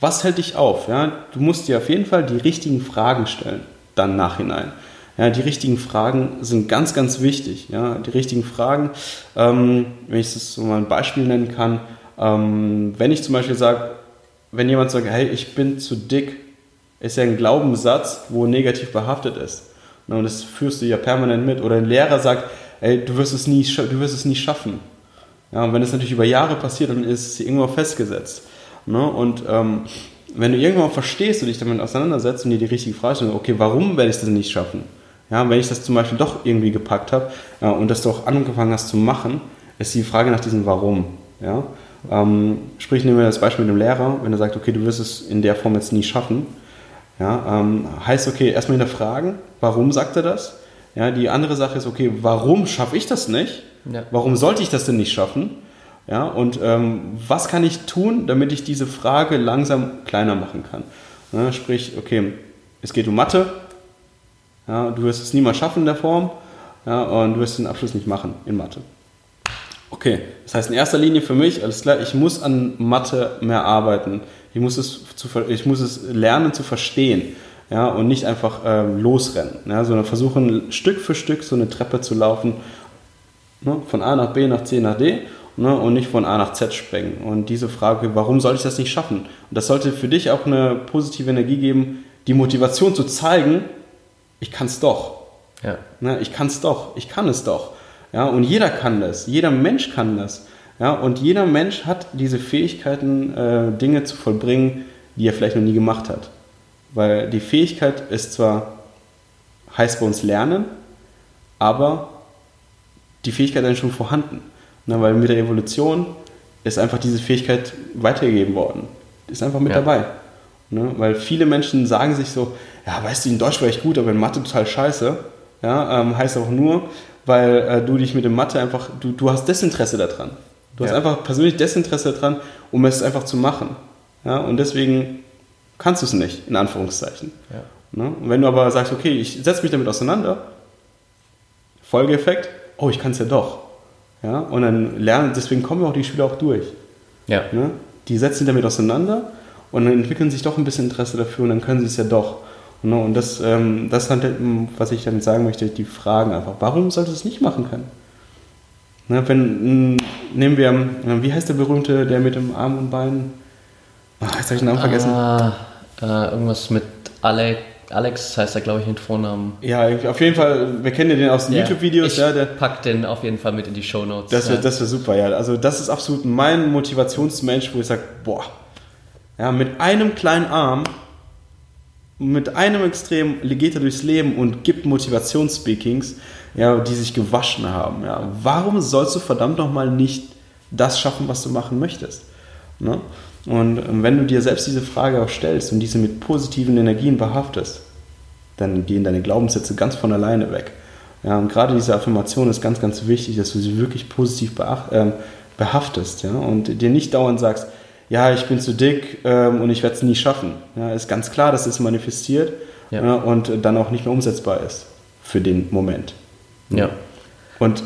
Was hält dich auf? Ja? Du musst dir auf jeden Fall die richtigen Fragen stellen, dann nachhinein. Ja, die richtigen Fragen sind ganz, ganz wichtig. Ja, die richtigen Fragen, ähm, wenn ich das so mal ein Beispiel nennen kann, ähm, wenn ich zum Beispiel sage, wenn jemand sagt, hey, ich bin zu dick, ist ja ein Glaubenssatz, wo negativ behaftet ist. Und das führst du ja permanent mit. Oder ein Lehrer sagt, ey, du wirst es nie, du wirst es nie schaffen. Ja, und wenn es natürlich über Jahre passiert, dann ist es irgendwo festgesetzt. Ne? Und ähm, wenn du irgendwann verstehst und dich damit auseinandersetzt und dir die richtige Frage stellst, okay, warum werde ich das nicht schaffen? Ja, wenn ich das zum Beispiel doch irgendwie gepackt habe äh, und das doch angefangen hast zu machen, ist die Frage nach diesem Warum. Ja? Ähm, sprich, nehmen wir das Beispiel mit dem Lehrer, wenn er sagt, okay, du wirst es in der Form jetzt nie schaffen. Ja, ähm, heißt, okay, erstmal hinterfragen, warum sagt er das? Ja, die andere Sache ist, okay, warum schaffe ich das nicht? Ja. Warum sollte ich das denn nicht schaffen? Ja, und ähm, was kann ich tun, damit ich diese Frage langsam kleiner machen kann? Ja, sprich, okay, es geht um Mathe, ja, du wirst es niemals schaffen in der Form ja, und du wirst den Abschluss nicht machen in Mathe. Okay, das heißt in erster Linie für mich, alles klar, ich muss an Mathe mehr arbeiten. Ich muss es, zu, ich muss es lernen zu verstehen ja, und nicht einfach ähm, losrennen, ja, sondern versuchen Stück für Stück so eine Treppe zu laufen, ne, von A nach B nach C nach D ne, und nicht von A nach Z springen. Und diese Frage, warum soll ich das nicht schaffen? Und das sollte für dich auch eine positive Energie geben, die Motivation zu zeigen, ich kann es doch. Ja. Ne, ich kann es doch, ich kann es doch. Ja, und jeder kann das, jeder Mensch kann das. Ja, und jeder Mensch hat diese Fähigkeiten, äh, Dinge zu vollbringen, die er vielleicht noch nie gemacht hat. Weil die Fähigkeit ist zwar, heißt bei uns lernen, aber die Fähigkeit ist schon vorhanden. Ne, weil mit der Evolution ist einfach diese Fähigkeit weitergegeben worden. Ist einfach mit Ja. dabei. Ne? Weil viele Menschen sagen sich so, ja, weißt du, in Deutsch war ich gut, aber in Mathe total scheiße. Ja, ähm, heißt auch nur, weil äh, du dich mit dem Mathe einfach, du, du hast Desinteresse daran. Du hast Ja. einfach persönlich Desinteresse daran, um es einfach zu machen. Ja, und deswegen kannst du es nicht, in Anführungszeichen. Ja. Ne? Und wenn du aber sagst, okay, ich setze mich damit auseinander, Folgeeffekt, oh, ich kann es ja doch. Ja, und dann lernen, deswegen kommen ja auch die Schüler auch durch. Ja. Ne? Die setzen sich damit auseinander und dann entwickeln sich doch ein bisschen Interesse dafür und dann können sie es ja doch. Ne? Und das, ähm, das ähm, was ich damit sagen möchte, die Fragen einfach. Warum sollte es nicht machen können? Ne? Wenn, nehmen wir, äh, wie heißt der berühmte, der mit dem Arm und Bein, ah, jetzt habe ich den Namen vergessen. Ah, äh, irgendwas mit Ale Alex heißt er, glaube ich, mit Vornamen. Ja, auf jeden Fall, wir kennen ja den aus den YouTube-Videos, Ich ja, der, pack den auf jeden Fall mit in die Show Notes. Das wäre ja. das wär super, ja. Also das ist absolut mein Motivationsmensch, wo ich sage, boah, ja, mit einem kleinen Arm, mit einem Extrem geht er durchs Leben und gibt Motivationsspeakings, ja, die sich gewaschen haben. Ja. Warum sollst du verdammt nochmal nicht das schaffen, was du machen möchtest? Ne? Und ähm, wenn du dir selbst diese Frage auch stellst und diese mit positiven Energien behaftest, dann gehen deine Glaubenssätze ganz von alleine weg. Ja, und gerade diese Affirmation ist ganz, ganz wichtig, dass du sie wirklich positiv beacht, ähm, behaftest ja, und dir nicht dauernd sagst, ja, ich bin zu dick ähm, und ich werde es nie schaffen. Ja, ist ganz klar, dass es manifestiert Ja. ja. und dann auch nicht mehr umsetzbar ist für den Moment. ja. Und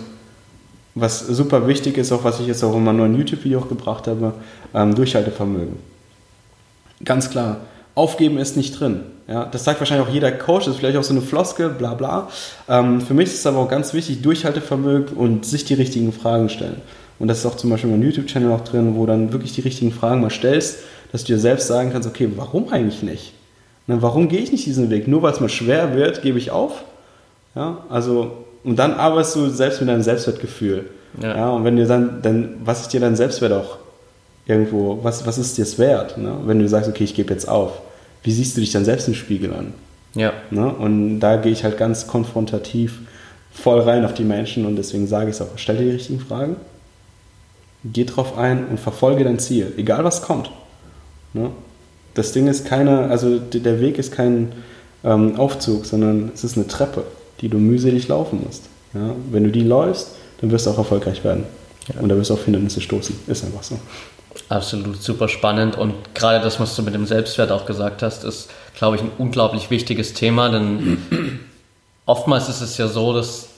was super wichtig ist, auch was ich jetzt auch in meinem neuen YouTube-Video gebracht habe, ähm, Durchhaltevermögen. Ganz klar, aufgeben ist nicht drin. Ja, das sagt wahrscheinlich auch jeder Coach, das ist vielleicht auch so eine Floskel, bla bla. Ähm, für mich ist es aber auch ganz wichtig, Durchhaltevermögen und sich die richtigen Fragen stellen. Und das ist auch zum Beispiel in meinem YouTube-Channel auch drin, wo du dann wirklich die richtigen Fragen mal stellst, dass du dir selbst sagen kannst, okay, warum eigentlich nicht? Ne, warum gehe ich nicht diesen Weg? Nur weil es mal schwer wird, gebe ich auf? Ja, also, und dann arbeitest du selbst mit deinem Selbstwertgefühl. Ja. Ja. und wenn dir dann, dann, was ist dir dein Selbstwert auch irgendwo, was, was ist dir es wert? Ne? Wenn du sagst, okay, ich gebe jetzt auf, wie siehst du dich dann selbst im Spiegel an? Ja. Ne? Und da gehe ich halt ganz konfrontativ voll rein auf die Menschen und deswegen sage ich es auch, stell dir die richtigen Fragen, geh drauf ein und verfolge dein Ziel, egal was kommt. Ne? Das Ding ist keine, also der Weg ist kein ähm, Aufzug, sondern es ist eine Treppe, die du mühselig laufen musst. Ja? Wenn du die läufst, dann wirst du auch erfolgreich werden. Und da wirst du auf Hindernisse stoßen. Ist einfach so. Absolut super spannend und gerade das, was du mit dem Selbstwert auch gesagt hast, ist, glaube ich, ein unglaublich wichtiges Thema, denn oftmals ist es ja so, dass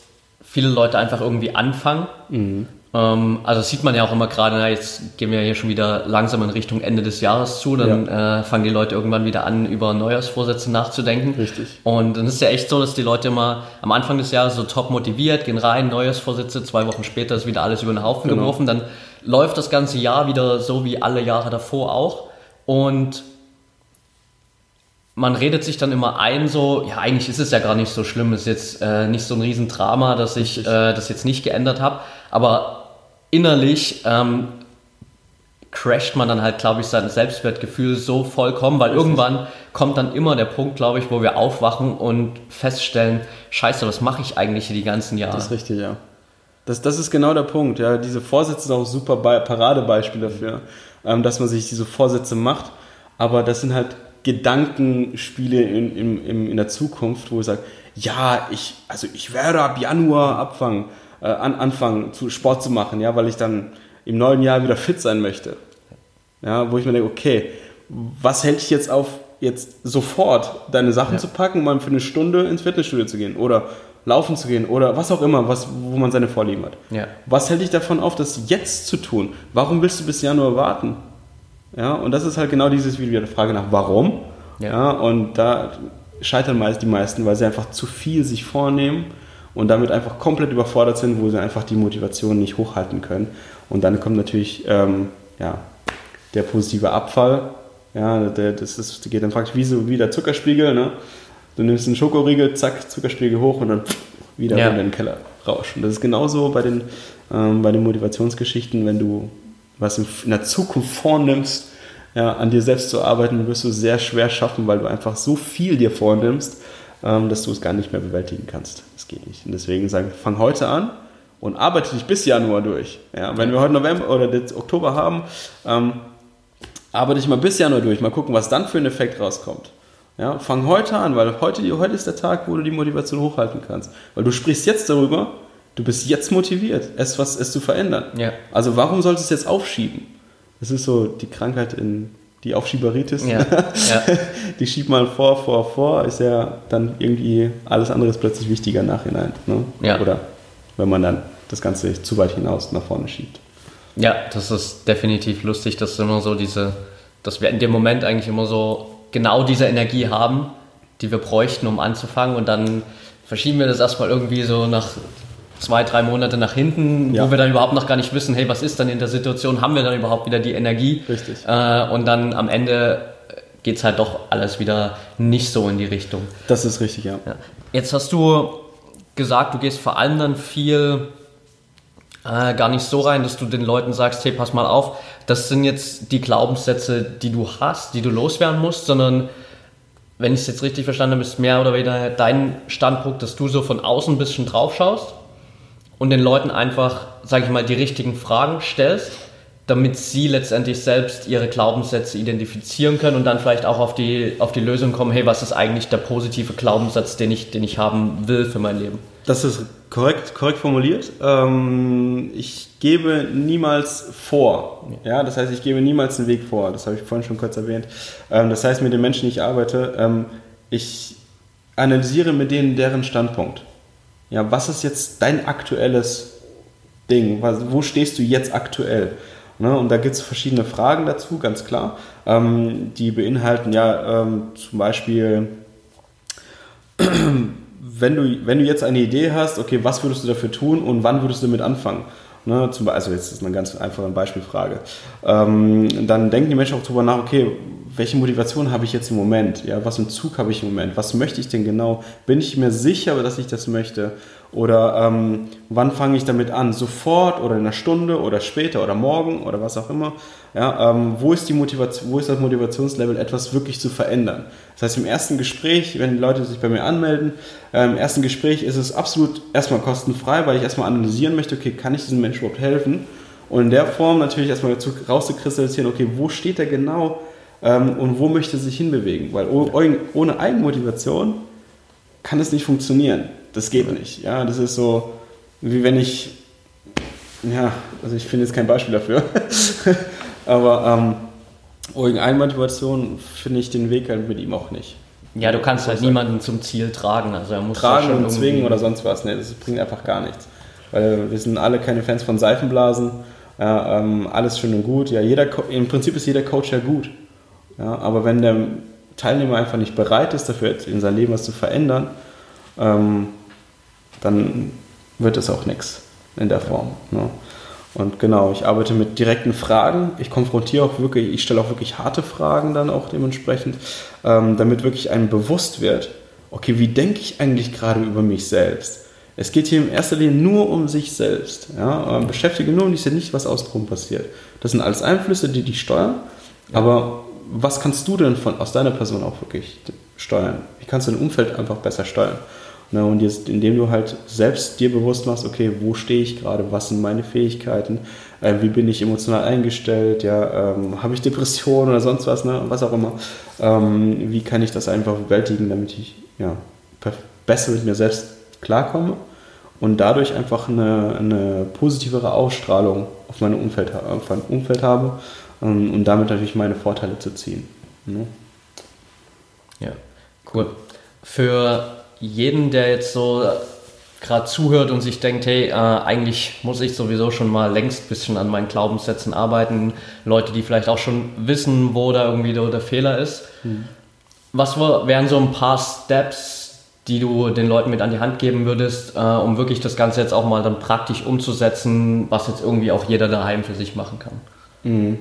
viele Leute einfach irgendwie anfangen. Ähm, also das sieht man ja auch immer gerade, na, jetzt gehen wir hier schon wieder langsam in Richtung Ende des Jahres zu, dann äh, fangen die Leute irgendwann wieder an, über Neujahrsvorsätze nachzudenken. Richtig. Und dann ist es ja echt so, dass die Leute immer am Anfang des Jahres so top motiviert, gehen rein, Neujahrsvorsätze, zwei Wochen später ist wieder alles über den Haufen Genau. geworfen, dann läuft das ganze Jahr wieder so wie alle Jahre davor auch. Und man redet sich dann immer ein, so, ja, eigentlich ist es ja gar nicht so schlimm, ist jetzt äh, nicht so ein Riesendrama, dass ich äh, das jetzt nicht geändert habe. Aber innerlich ähm, crasht man dann halt, glaube ich, sein Selbstwertgefühl so vollkommen, weil irgendwann kommt dann immer der Punkt, glaube ich, wo wir aufwachen und feststellen, scheiße, was mache ich eigentlich hier die ganzen Jahre? Das ist richtig, ja. Das, das ist genau der Punkt. Ja. Diese Vorsätze sind auch ein super Be Paradebeispiel dafür, ähm, dass man sich diese Vorsätze macht. Aber das sind halt Gedankenspiele in, in, in, in der Zukunft, wo ich sage, ja, ich, also ich werde ab Januar abfangen, äh, an, anfangen, zu Sport zu machen, ja, weil ich dann im neuen Jahr wieder fit sein möchte. Ja, wo ich mir denke, okay, was hält dich jetzt auf, jetzt sofort deine Sachen zu packen, mal für eine Stunde ins Fitnessstudio zu gehen oder laufen zu gehen oder was auch immer, was, wo man seine Vorlieben hat. Ja. Was hält dich davon auf, das jetzt zu tun? Warum willst du bis Januar warten? Ja, und das ist halt genau dieses wieder die Frage nach warum. Ja. Ja. und da scheitern meist die meisten, weil sie einfach zu viel sich vornehmen und damit einfach komplett überfordert sind, wo sie einfach die Motivation nicht hochhalten können. Und dann kommt natürlich ähm, ja, der positive Abfall. Ja, der, das ist, geht dann praktisch wie, so, wie der Zuckerspiegel. Ne? Du nimmst einen Schokoriegel, zack, Zuckerspiegel hoch und dann wieder ja. in den Keller rauschen. Das ist genauso bei den, ähm, bei den Motivationsgeschichten, wenn du was in, der Zukunft vornimmst, ja, an dir selbst zu arbeiten, wirst du sehr schwer schaffen, weil du einfach so viel dir vornimmst, dass du es gar nicht mehr bewältigen kannst. Das geht nicht. Und deswegen sagen, fang heute an und arbeite dich bis Januar durch. Ja, wenn wir heute November oder Oktober haben, ähm, arbeite dich mal bis Januar durch, mal gucken, was dann für ein Effekt rauskommt. Ja, fang heute an, weil heute, heute ist der Tag, wo du die Motivation hochhalten kannst. Weil du sprichst jetzt darüber, du bist jetzt motiviert, es, was, es zu verändern. Ja. Also warum solltest du es jetzt aufschieben? Das ist so die Krankheit in die Aufschieberitis. Ja. ja. Die schiebt mal vor, vor, vor, ist ja dann irgendwie alles andere ist plötzlich wichtiger im Nachhinein. Ne? Ja. Oder wenn man dann das Ganze zu weit hinaus nach vorne schiebt. Ja, das ist definitiv lustig, dass immer so diese, dass wir in dem Moment eigentlich immer so genau diese Energie haben, die wir bräuchten, um anzufangen und dann verschieben wir das erstmal irgendwie so nach zwei, drei Monate nach hinten, ja. wo wir dann überhaupt noch gar nicht wissen, hey, was ist dann in der Situation, haben wir dann überhaupt wieder die Energie? Richtig. Äh, und dann am Ende geht es halt doch alles wieder nicht so in die Richtung. Das ist richtig, ja. ja. Jetzt hast du gesagt, du gehst vor allem dann viel äh, gar nicht so rein, dass du den Leuten sagst, hey, pass mal auf, das sind jetzt die Glaubenssätze, die du hast, die du loswerden musst, sondern wenn ich es jetzt richtig verstanden habe, ist mehr oder weniger dein Standpunkt, dass du so von außen ein bisschen drauf schaust und den Leuten einfach, sage ich mal, die richtigen Fragen stellst, damit sie letztendlich selbst ihre Glaubenssätze identifizieren können und dann vielleicht auch auf die, auf die Lösung kommen, hey, was ist eigentlich der positive Glaubenssatz, den ich, den ich haben will für mein Leben? Das ist korrekt, korrekt formuliert. Ähm, ich gebe niemals vor. Ja, das heißt, ich gebe niemals einen Weg vor. Das habe ich vorhin schon kurz erwähnt. Ähm, das heißt, mit den Menschen, die ich arbeite, ähm, ich analysiere mit denen deren Standpunkt ja, was ist jetzt dein aktuelles Ding? Wo stehst du jetzt aktuell? Ne, und da gibt es verschiedene Fragen dazu, ganz klar. Ähm, die beinhalten ja ähm, zum Beispiel, wenn du, wenn du jetzt eine Idee hast, okay, was würdest du dafür tun und wann würdest du damit anfangen? Ne, zum, also jetzt ist eine ganz einfache Beispielfrage. Ähm, dann denken die Menschen auch darüber nach, okay, welche Motivation habe ich jetzt im Moment? Ja, was im Zug habe ich im Moment? Was möchte ich denn genau? Bin ich mir sicher, dass ich das möchte? Oder ähm, wann fange ich damit an? Sofort oder in einer Stunde oder später oder morgen oder was auch immer? Ja, ähm, wo ist die Motivation, wo ist das Motivationslevel, etwas wirklich zu verändern? Das heißt, im ersten Gespräch, wenn die Leute sich bei mir anmelden, äh, im ersten Gespräch ist es absolut erstmal kostenfrei, weil ich erstmal analysieren möchte, okay, kann ich diesem Menschen überhaupt helfen? Und in der Form natürlich erstmal rauszukristallisieren, okay, wo steht er genau? ähm, und wo möchte sich hinbewegen. Weil ohne Eigenmotivation kann es nicht funktionieren. Das geht nicht. Ja, das ist so, wie wenn ich, ja, also ich finde jetzt kein Beispiel dafür, aber ähm, ohne Eigenmotivation finde ich den Weg halt mit ihm auch nicht. Ja, du kannst halt niemanden zum Ziel tragen. Also er muss tragen und zwingen oder sonst was. Nee, das bringt einfach gar nichts. Weil wir sind alle keine Fans von Seifenblasen. Ja, ähm, alles schön und gut. Ja, jeder, Im Prinzip ist jeder Coach ja gut. Ja, aber wenn der Teilnehmer einfach nicht bereit ist, dafür in sein Leben was zu verändern, ähm, dann wird es auch nichts in der Form. Ne? Und genau, ich arbeite mit direkten Fragen. Ich konfrontiere auch wirklich, ich stelle auch wirklich harte Fragen dann auch dementsprechend, ähm, damit wirklich einem bewusst wird, okay, wie denke ich eigentlich gerade über mich selbst? Es geht hier in erster Linie nur um sich selbst. Ja? Ähm, beschäftige nur um dich nicht, was außenrum passiert. Das sind alles Einflüsse, die dich steuern, ja. aber was kannst du denn von, aus deiner Person auch wirklich steuern? Wie kannst du dein Umfeld einfach besser steuern? Ne, und jetzt, indem du halt selbst dir bewusst machst, okay, wo stehe ich gerade, was sind meine Fähigkeiten, äh, wie bin ich emotional eingestellt, ja, ähm, habe ich Depressionen oder sonst was, ne, was auch immer. Ähm, wie kann ich das einfach bewältigen, damit ich ja, besser mit mir selbst klarkomme und dadurch einfach eine, eine positivere Ausstrahlung auf mein Umfeld, auf mein Umfeld habe ähm, und damit natürlich meine Vorteile zu ziehen. Ne? Ja, cool. Für jeden, der jetzt so gerade zuhört und sich denkt, hey, äh, eigentlich muss ich sowieso schon mal längst ein bisschen an meinen Glaubenssätzen arbeiten, Leute, die vielleicht auch schon wissen, wo da irgendwie der, der Fehler ist. Mhm. Was wären so ein paar Steps, die du den Leuten mit an die Hand geben würdest, äh, um wirklich das Ganze jetzt auch mal dann praktisch umzusetzen, was jetzt irgendwie auch jeder daheim für sich machen kann? Mhm.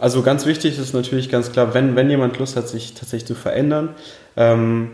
Also ganz wichtig ist natürlich ganz klar, wenn, wenn jemand Lust hat, sich tatsächlich zu verändern, ähm,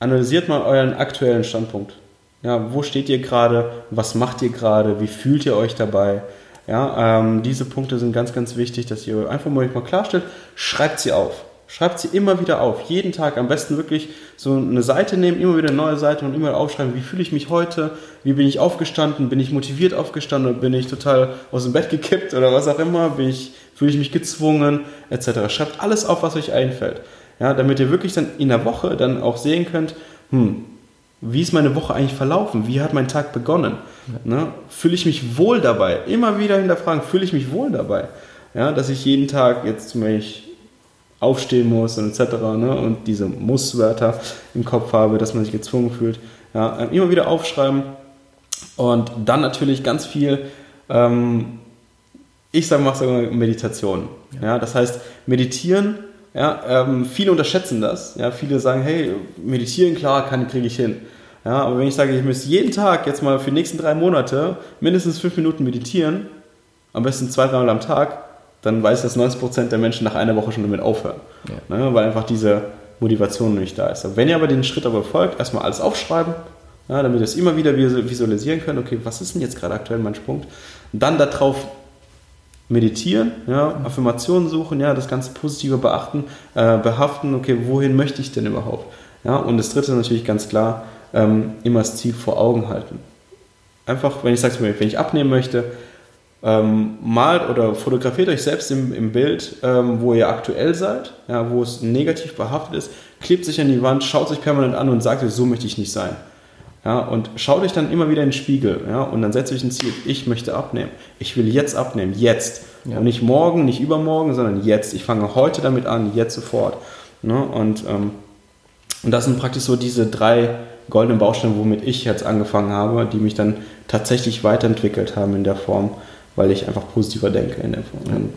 analysiert mal euren aktuellen Standpunkt. Ja, wo steht ihr gerade? Was macht ihr gerade? Wie fühlt ihr euch dabei? Ja, ähm, diese Punkte sind ganz, ganz wichtig, dass ihr einfach mal, mal klarstellt. Schreibt sie auf. Schreibt sie immer wieder auf. Jeden Tag am besten wirklich so eine Seite nehmen, immer wieder eine neue Seite und immer aufschreiben, wie fühle ich mich heute? Wie bin ich aufgestanden? Bin ich motiviert aufgestanden? Bin ich total aus dem Bett gekippt oder was auch immer? Bin ich, fühle ich mich gezwungen? Etc. Schreibt alles auf, was euch einfällt. Ja, damit ihr wirklich dann in der Woche dann auch sehen könnt, hm, wie ist meine Woche eigentlich verlaufen? Wie hat mein Tag begonnen? Ne? Fühle ich mich wohl dabei? Immer wieder hinterfragen, fühle ich mich wohl dabei? Ja, dass ich jeden Tag jetzt zum Beispiel aufstehen muss und etc. Ne? Und diese Muss-Wörter im Kopf habe, dass man sich gezwungen fühlt. Ja, immer wieder aufschreiben und dann natürlich ganz viel, ähm, ich sage mal sogar Meditation. Ja. ja. das heißt, meditieren, ja, ähm, viele unterschätzen das. Ja, viele sagen, hey, meditieren, klar, kann, kriege ich hin. Ja, aber wenn ich sage, ich muss jeden Tag jetzt mal für die nächsten drei Monate mindestens fünf Minuten meditieren, am besten zwei, dreimal am Tag, dann weiß ich, dass 90% der Menschen nach einer Woche schon damit aufhören. Ja. Ne, weil einfach diese Motivation nicht da ist. wenn ihr aber den Schritt aber folgt, erstmal alles aufschreiben, ja, damit ihr es immer wieder visualisieren könnt, okay, was ist denn jetzt gerade aktuell mein Punkt? Und dann darauf meditieren, ja, Affirmationen suchen, ja, das ganze Positive beachten, äh, behaften, okay, wohin möchte ich denn überhaupt? Ja, und das dritte natürlich ganz klar, ähm, immer das Ziel vor Augen halten. Einfach, wenn ich sage, wenn ich abnehmen möchte, ähm, malt oder fotografiert euch selbst im, im Bild, ähm, wo ihr aktuell seid, ja, wo es negativ behaftet ist, klebt sich an die Wand, schaut sich permanent an und sagt euch, so möchte ich nicht sein. Ja, und schaut euch dann immer wieder in den Spiegel ja, und dann setzt euch ein Ziel, ich möchte abnehmen. Ich will jetzt abnehmen, jetzt. Ja. Und nicht morgen, nicht übermorgen, sondern jetzt. Ich fange heute damit an, jetzt sofort. Ne? Und, ähm, und das sind praktisch so diese drei goldenen Bausteine, womit ich jetzt angefangen habe, die mich dann tatsächlich weiterentwickelt haben in der Form weil ich einfach positiver denke in der,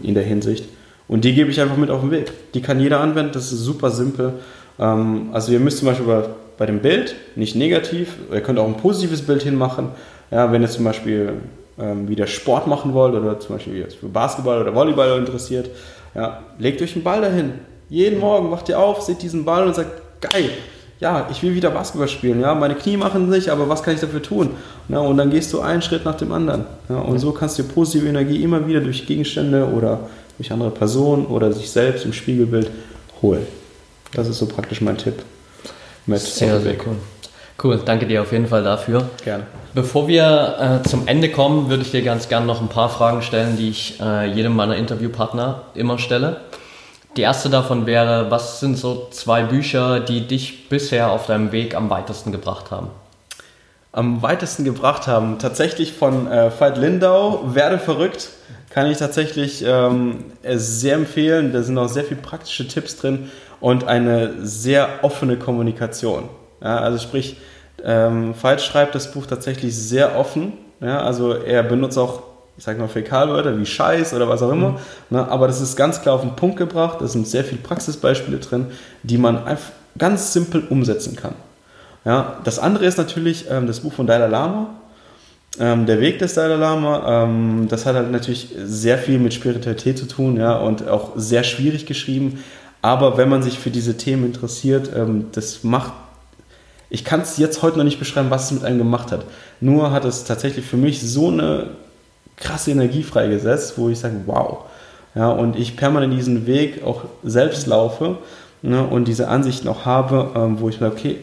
in der Hinsicht. Und die gebe ich einfach mit auf den Weg. Die kann jeder anwenden, das ist super simpel. Ähm, also ihr müsst zum Beispiel bei, bei dem Bild nicht negativ, ihr könnt auch ein positives Bild hinmachen. Ja, wenn ihr zum Beispiel ähm, wieder Sport machen wollt oder zum Beispiel für Basketball oder Volleyball interessiert, ja, legt euch einen Ball dahin. Jeden Morgen wacht ihr auf, seht diesen Ball und sagt, geil, ja, ich will wieder Basketball spielen, ja, meine Knie machen sich, aber was kann ich dafür tun? Ja, und dann gehst du einen Schritt nach dem anderen. Ja, und so kannst du positive Energie immer wieder durch Gegenstände oder durch andere Personen oder sich selbst im Spiegelbild holen. Das ist so praktisch mein Tipp. Mit sehr, sehr cool. Cool, danke dir auf jeden Fall dafür. Gerne. Bevor wir äh, zum Ende kommen, würde ich dir ganz gerne noch ein paar Fragen stellen, die ich äh, jedem meiner Interviewpartner immer stelle. Die erste davon wäre, was sind so zwei Bücher, die dich bisher auf deinem Weg am weitesten gebracht haben? Am weitesten gebracht haben, tatsächlich von äh, Veit Lindau, Werde verrückt, kann ich tatsächlich ähm, sehr empfehlen. Da sind auch sehr viele praktische Tipps drin und eine sehr offene Kommunikation. Ja, also sprich, ähm, Veit schreibt das Buch tatsächlich sehr offen. Ja, also er benutzt auch ich sage mal Fäkalwörter wie Scheiß oder was auch immer. Mhm. Ne, aber das ist ganz klar auf den Punkt gebracht. Da sind sehr viele Praxisbeispiele drin, die man einfach ganz simpel umsetzen kann. Ja, das andere ist natürlich ähm, das Buch von Dalai Lama. Ähm, der Weg des Dalai Lama, ähm, das hat halt natürlich sehr viel mit Spiritualität zu tun, ja, und auch sehr schwierig geschrieben. Aber wenn man sich für diese Themen interessiert, ähm, das macht ich kann es jetzt heute noch nicht beschreiben, was es mit einem gemacht hat. Nur hat es tatsächlich für mich so eine krasse Energie freigesetzt, wo ich sage, wow. Ja, und ich permanent diesen Weg auch selbst laufe ne, und diese Ansichten auch habe, ähm, wo ich sage, okay,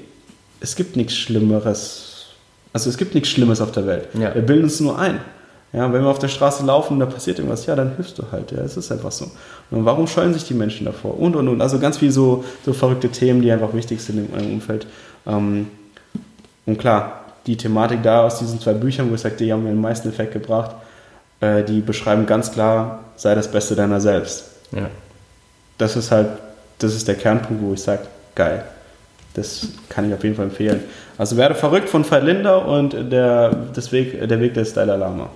es gibt nichts Schlimmeres. Also es gibt nichts Schlimmes auf der Welt. Ja. Wir bilden uns nur ein. Ja, wenn wir auf der Straße laufen und da passiert irgendwas, ja, dann hilfst du halt. Ja, es ist einfach so. Und warum scheuen sich die Menschen davor? Und, und, und. Also ganz viele so, so verrückte Themen, die einfach wichtig sind in meinem Umfeld. Ähm, und klar, die Thematik da aus diesen zwei Büchern, wo ich sage, die haben mir den meisten Effekt gebracht, äh, die beschreiben ganz klar, sei das Beste deiner selbst. Ja. Das ist halt, das ist der Kernpunkt, wo ich sage, geil. Das kann ich auf jeden Fall empfehlen. Also werde verrückt von Linder und der, das Weg, der Weg des Dalai Lama.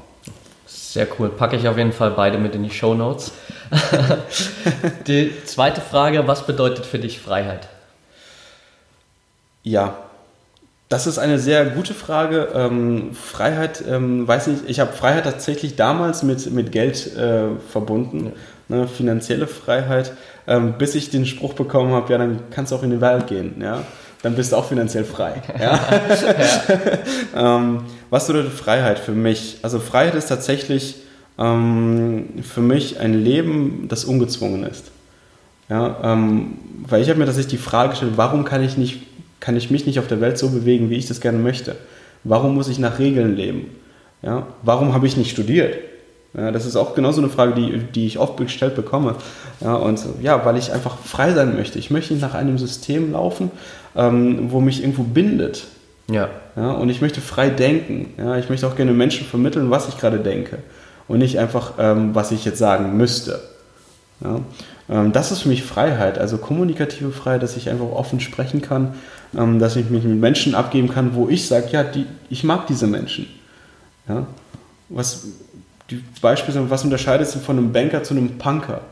Sehr cool. Packe ich auf jeden Fall beide mit in die Show Notes. die zweite Frage, was bedeutet für dich Freiheit? Ja, das ist eine sehr gute Frage. Ähm, Freiheit, ähm, weiß nicht, ich habe Freiheit tatsächlich damals mit, mit Geld äh, verbunden, ja. ne, finanzielle Freiheit, ähm, bis ich den Spruch bekommen habe, ja, dann kannst du auch in die Welt gehen. Ja? Dann bist du auch finanziell frei. Ja? ähm, was bedeutet Freiheit für mich? Also Freiheit ist tatsächlich ähm, für mich ein Leben, das ungezwungen ist. Ja, ähm, weil ich habe mir tatsächlich die Frage gestellt, warum kann ich, nicht, kann ich mich nicht auf der Welt so bewegen, wie ich das gerne möchte? Warum muss ich nach Regeln leben? Ja, warum habe ich nicht studiert? Ja, das ist auch genauso eine Frage, die, die ich oft gestellt bekomme. Ja, und ja, weil ich einfach frei sein möchte. Ich möchte nicht nach einem System laufen, ähm, wo mich irgendwo bindet. Ja. ja. Und ich möchte frei denken. Ja, ich möchte auch gerne Menschen vermitteln, was ich gerade denke. Und nicht einfach, ähm, was ich jetzt sagen müsste. Ja. Ähm, das ist für mich Freiheit, also kommunikative Freiheit, dass ich einfach offen sprechen kann, ähm, dass ich mich mit Menschen abgeben kann, wo ich sage, ja, die, ich mag diese Menschen. Ja. Was, die Beispiele, was unterscheidet sich von einem Banker zu einem Punker?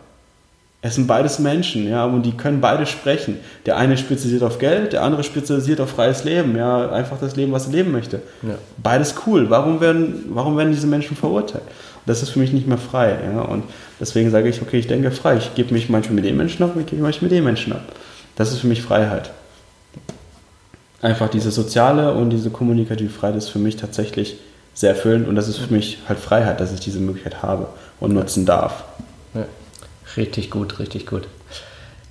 Es sind beides Menschen, ja, und die können beide sprechen. Der eine spezialisiert auf Geld, der andere spezialisiert auf freies Leben, ja, einfach das Leben, was er leben möchte. Ja. Beides cool. Warum werden, warum werden diese Menschen verurteilt? Das ist für mich nicht mehr frei, ja, und deswegen sage ich, okay, ich denke frei. Ich gebe mich manchmal mit den Menschen ab, ich gebe mich manchmal mit den Menschen ab. Das ist für mich Freiheit. Einfach diese soziale und diese kommunikative Freiheit ist für mich tatsächlich sehr erfüllend und das ist für mich halt Freiheit, dass ich diese Möglichkeit habe und nutzen darf. Ja. Richtig gut, richtig gut.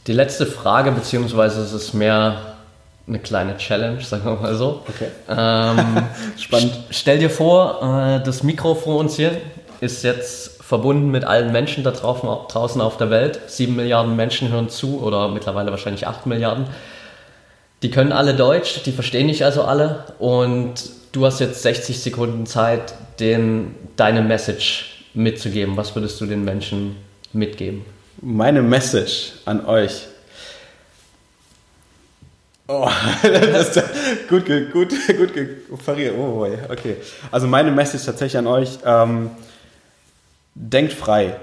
Die letzte Frage, beziehungsweise es ist mehr eine kleine Challenge, sagen wir mal so. Okay. Ähm, Spannend. Stell dir vor, äh, das Mikro vor uns hier ist jetzt verbunden mit allen Menschen da draußen auf der Welt. Sieben Milliarden Menschen hören zu oder mittlerweile wahrscheinlich acht Milliarden. Die können alle Deutsch, die verstehen dich also alle und du hast jetzt 60 Sekunden Zeit, den, deine Message mitzugeben. Was würdest du den Menschen mitgeben? Meine Message an euch. Oh, das ist gut, gut, gut, gut. Oh, okay. Also meine Message tatsächlich an euch, ähm, denkt frei.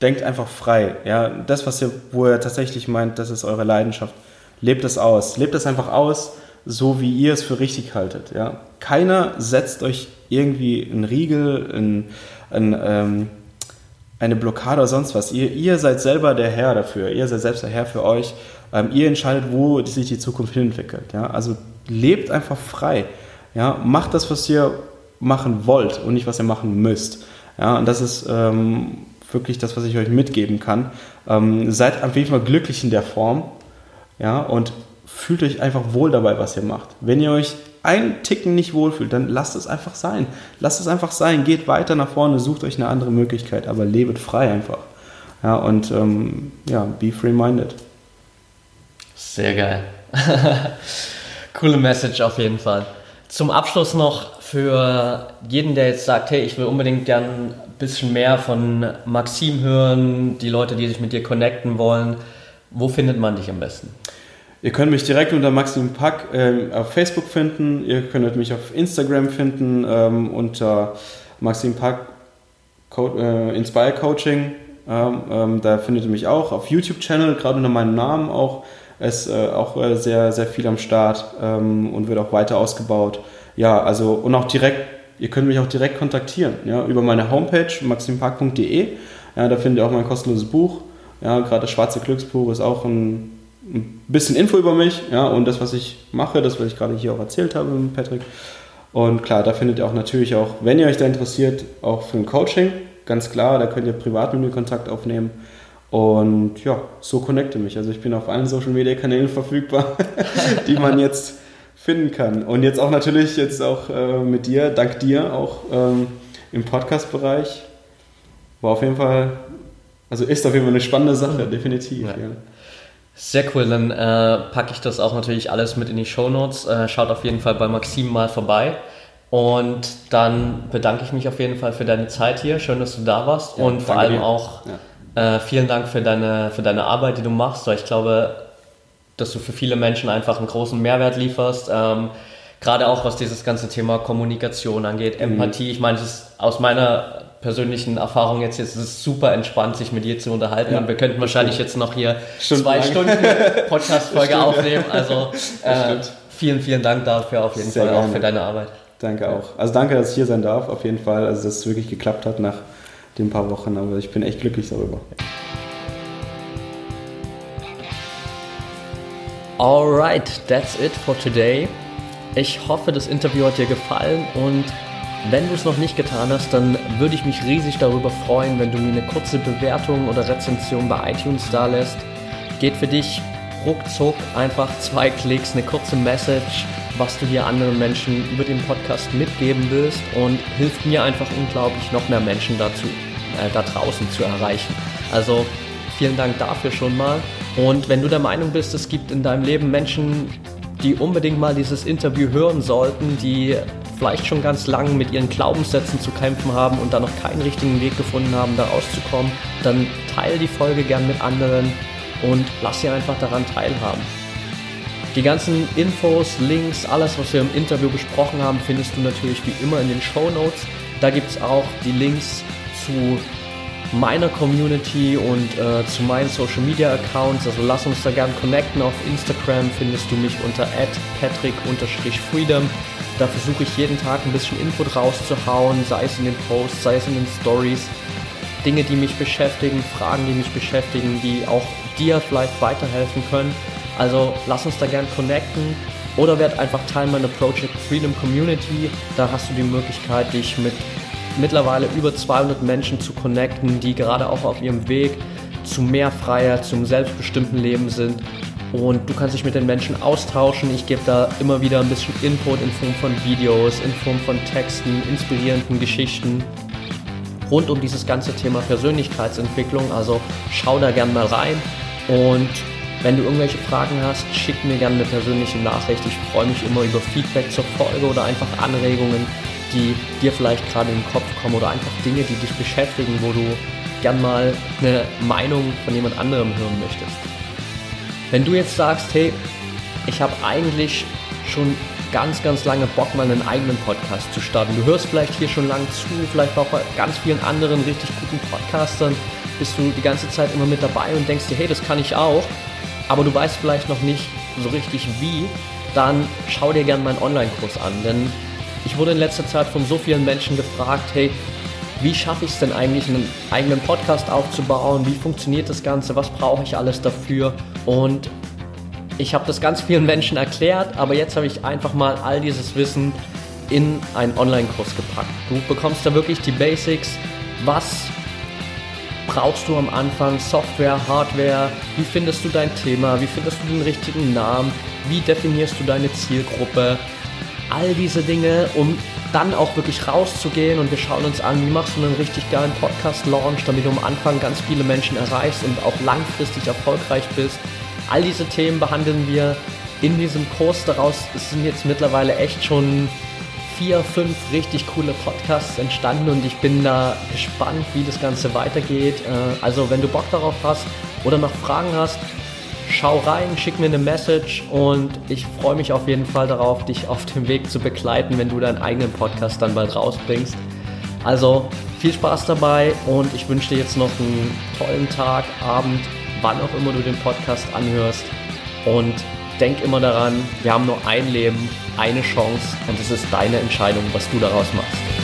Denkt einfach frei. Ja, das, was ihr, wo ihr tatsächlich meint, das ist eure Leidenschaft. Lebt es aus. Lebt es einfach aus so wie ihr es für richtig haltet. Ja? Keiner setzt euch irgendwie einen Riegel, ein, ein, ähm, eine Blockade oder sonst was. Ihr, ihr seid selber der Herr dafür. Ihr seid selbst der Herr für euch. Ähm, ihr entscheidet, wo sich die Zukunft hinentwickelt. Ja? Also lebt einfach frei. Ja? Macht das, was ihr machen wollt und nicht, was ihr machen müsst. Ja? Und das ist ähm, wirklich das, was ich euch mitgeben kann. Ähm, seid auf jeden Fall glücklich in der Form. Ja? Und fühlt euch einfach wohl dabei, was ihr macht. Wenn ihr euch einen Ticken nicht wohlfühlt, dann lasst es einfach sein. Lasst es einfach sein. Geht weiter nach vorne, sucht euch eine andere Möglichkeit, aber lebet frei einfach. Ja, und ähm, ja, be free-minded. Sehr geil. Coole Message auf jeden Fall. Zum Abschluss noch für jeden, der jetzt sagt, hey, ich will unbedingt gern ein bisschen mehr von Maxim hören, die Leute, die sich mit dir connecten wollen. Wo findet man dich am besten? Ihr könnt mich direkt unter Maxim Pack ähm, auf Facebook finden. Ihr könnt mich auf Instagram finden ähm, unter Maxim Pack Co äh, Inspire Coaching. Ähm, ähm da findet ihr mich auch auf YouTube-Channel, gerade unter meinem Namen auch. Ist äh, auch äh, sehr, sehr viel am Start ähm, und wird auch weiter ausgebaut. Ja, also und auch direkt, ihr könnt mich auch direkt kontaktieren, ja, über meine Homepage maximpark.de. Ja, da findet ihr auch mein kostenloses Buch. Ja, gerade das Schwarze Glücksbuch ist auch ein ein bisschen Info über mich ja, und das, was ich mache, das, was ich gerade hier auch erzählt habe mit Patrick. Und klar, da findet ihr auch natürlich auch, wenn ihr euch da interessiert, auch für ein Coaching, ganz klar, da könnt ihr privat mit mir Kontakt aufnehmen. Und ja, so connecte mich. Also ich bin auf allen Social Media Kanälen verfügbar, die man jetzt finden kann. Und jetzt auch natürlich jetzt auch äh, mit dir, dank dir auch ähm, im Podcast-Bereich. War auf jeden Fall, also ist auf jeden Fall eine spannende Sache, definitiv. Ja. Ja. Sehr cool, dann äh, packe ich das auch natürlich alles mit in die Show Notes. Äh, schaut auf jeden Fall bei Maxim mal vorbei. Und dann bedanke ich mich auf jeden Fall für deine Zeit hier. Schön, dass du da warst. Ja, und vor allem dir. auch ja. äh, vielen Dank für deine, für deine Arbeit, die du machst. Weil ich glaube, dass du für viele Menschen einfach einen großen Mehrwert lieferst. Ähm, Gerade auch was dieses ganze Thema Kommunikation angeht, mhm. Empathie. Ich meine, es ist aus meiner persönlichen Erfahrung jetzt, jetzt ist es super entspannt, sich mit dir zu unterhalten. Ja, und wir könnten wahrscheinlich jetzt noch hier Stunden zwei lang. Stunden Podcast-Folge aufnehmen. Also äh, vielen, vielen Dank dafür auf jeden Sehr Fall gerne. auch für deine Arbeit. Danke auch. Also danke, dass ich hier sein darf, auf jeden Fall. Also dass es wirklich geklappt hat nach den paar Wochen. Aber ich bin echt glücklich darüber. Alright, that's it for today. Ich hoffe, das Interview hat dir gefallen und wenn du es noch nicht getan hast, dann würde ich mich riesig darüber freuen, wenn du mir eine kurze Bewertung oder Rezension bei iTunes da lässt. Geht für dich ruckzuck einfach zwei Klicks, eine kurze Message, was du hier anderen Menschen über den Podcast mitgeben willst und hilft mir einfach unglaublich, noch mehr Menschen dazu, äh, da draußen zu erreichen. Also vielen Dank dafür schon mal. Und wenn du der Meinung bist, es gibt in deinem Leben Menschen, die unbedingt mal dieses Interview hören sollten, die vielleicht schon ganz lange mit ihren Glaubenssätzen zu kämpfen haben und da noch keinen richtigen Weg gefunden haben, da rauszukommen, dann teile die Folge gern mit anderen und lass sie einfach daran teilhaben. Die ganzen Infos, Links, alles, was wir im Interview besprochen haben, findest du natürlich wie immer in den Show Notes. Da gibt es auch die Links zu meiner Community und äh, zu meinen Social Media Accounts. Also lass uns da gern connecten. Auf Instagram findest du mich unter patrick-freedom. Da versuche ich jeden Tag ein bisschen Input rauszuhauen, sei es in den Posts, sei es in den Stories. Dinge, die mich beschäftigen, Fragen, die mich beschäftigen, die auch dir vielleicht weiterhelfen können. Also lass uns da gern connecten oder werd einfach Teil meiner Project Freedom Community. Da hast du die Möglichkeit, dich mit mittlerweile über 200 Menschen zu connecten, die gerade auch auf ihrem Weg zu mehr Freiheit, zum selbstbestimmten Leben sind. Und du kannst dich mit den Menschen austauschen. Ich gebe da immer wieder ein bisschen Input in Form von Videos, in Form von Texten, inspirierenden Geschichten rund um dieses ganze Thema Persönlichkeitsentwicklung. Also schau da gern mal rein. Und wenn du irgendwelche Fragen hast, schick mir gerne eine persönliche Nachricht. Ich freue mich immer über Feedback zur Folge oder einfach Anregungen die dir vielleicht gerade in den Kopf kommen oder einfach Dinge, die dich beschäftigen, wo du gern mal eine Meinung von jemand anderem hören möchtest. Wenn du jetzt sagst, hey, ich habe eigentlich schon ganz, ganz lange Bock, mal einen eigenen Podcast zu starten. Du hörst vielleicht hier schon lange zu, vielleicht auch bei ganz vielen anderen richtig guten Podcastern bist du die ganze Zeit immer mit dabei und denkst dir, hey, das kann ich auch, aber du weißt vielleicht noch nicht so richtig wie, dann schau dir gerne meinen Online-Kurs an, denn ich wurde in letzter Zeit von so vielen Menschen gefragt, hey, wie schaffe ich es denn eigentlich, einen eigenen Podcast aufzubauen? Wie funktioniert das Ganze? Was brauche ich alles dafür? Und ich habe das ganz vielen Menschen erklärt, aber jetzt habe ich einfach mal all dieses Wissen in einen Online-Kurs gepackt. Du bekommst da wirklich die Basics. Was brauchst du am Anfang? Software, Hardware? Wie findest du dein Thema? Wie findest du den richtigen Namen? Wie definierst du deine Zielgruppe? All diese Dinge, um dann auch wirklich rauszugehen und wir schauen uns an, wie machst du einen richtig geilen Podcast-Launch, damit du am Anfang ganz viele Menschen erreichst und auch langfristig erfolgreich bist. All diese Themen behandeln wir in diesem Kurs. Daraus sind jetzt mittlerweile echt schon vier, fünf richtig coole Podcasts entstanden und ich bin da gespannt, wie das Ganze weitergeht. Äh, also wenn du Bock darauf hast oder noch Fragen hast, schau rein, schick mir eine Message und ich freue mich auf jeden Fall darauf, dich auf dem Weg zu begleiten, wenn du deinen eigenen Podcast dann bald rausbringst. Also viel Spaß dabei und ich wünsche dir jetzt noch einen tollen Tag, Abend, wann auch immer du den Podcast anhörst. Und denk immer daran, wir haben nur ein Leben, eine Chance und es ist deine Entscheidung, was du daraus machst.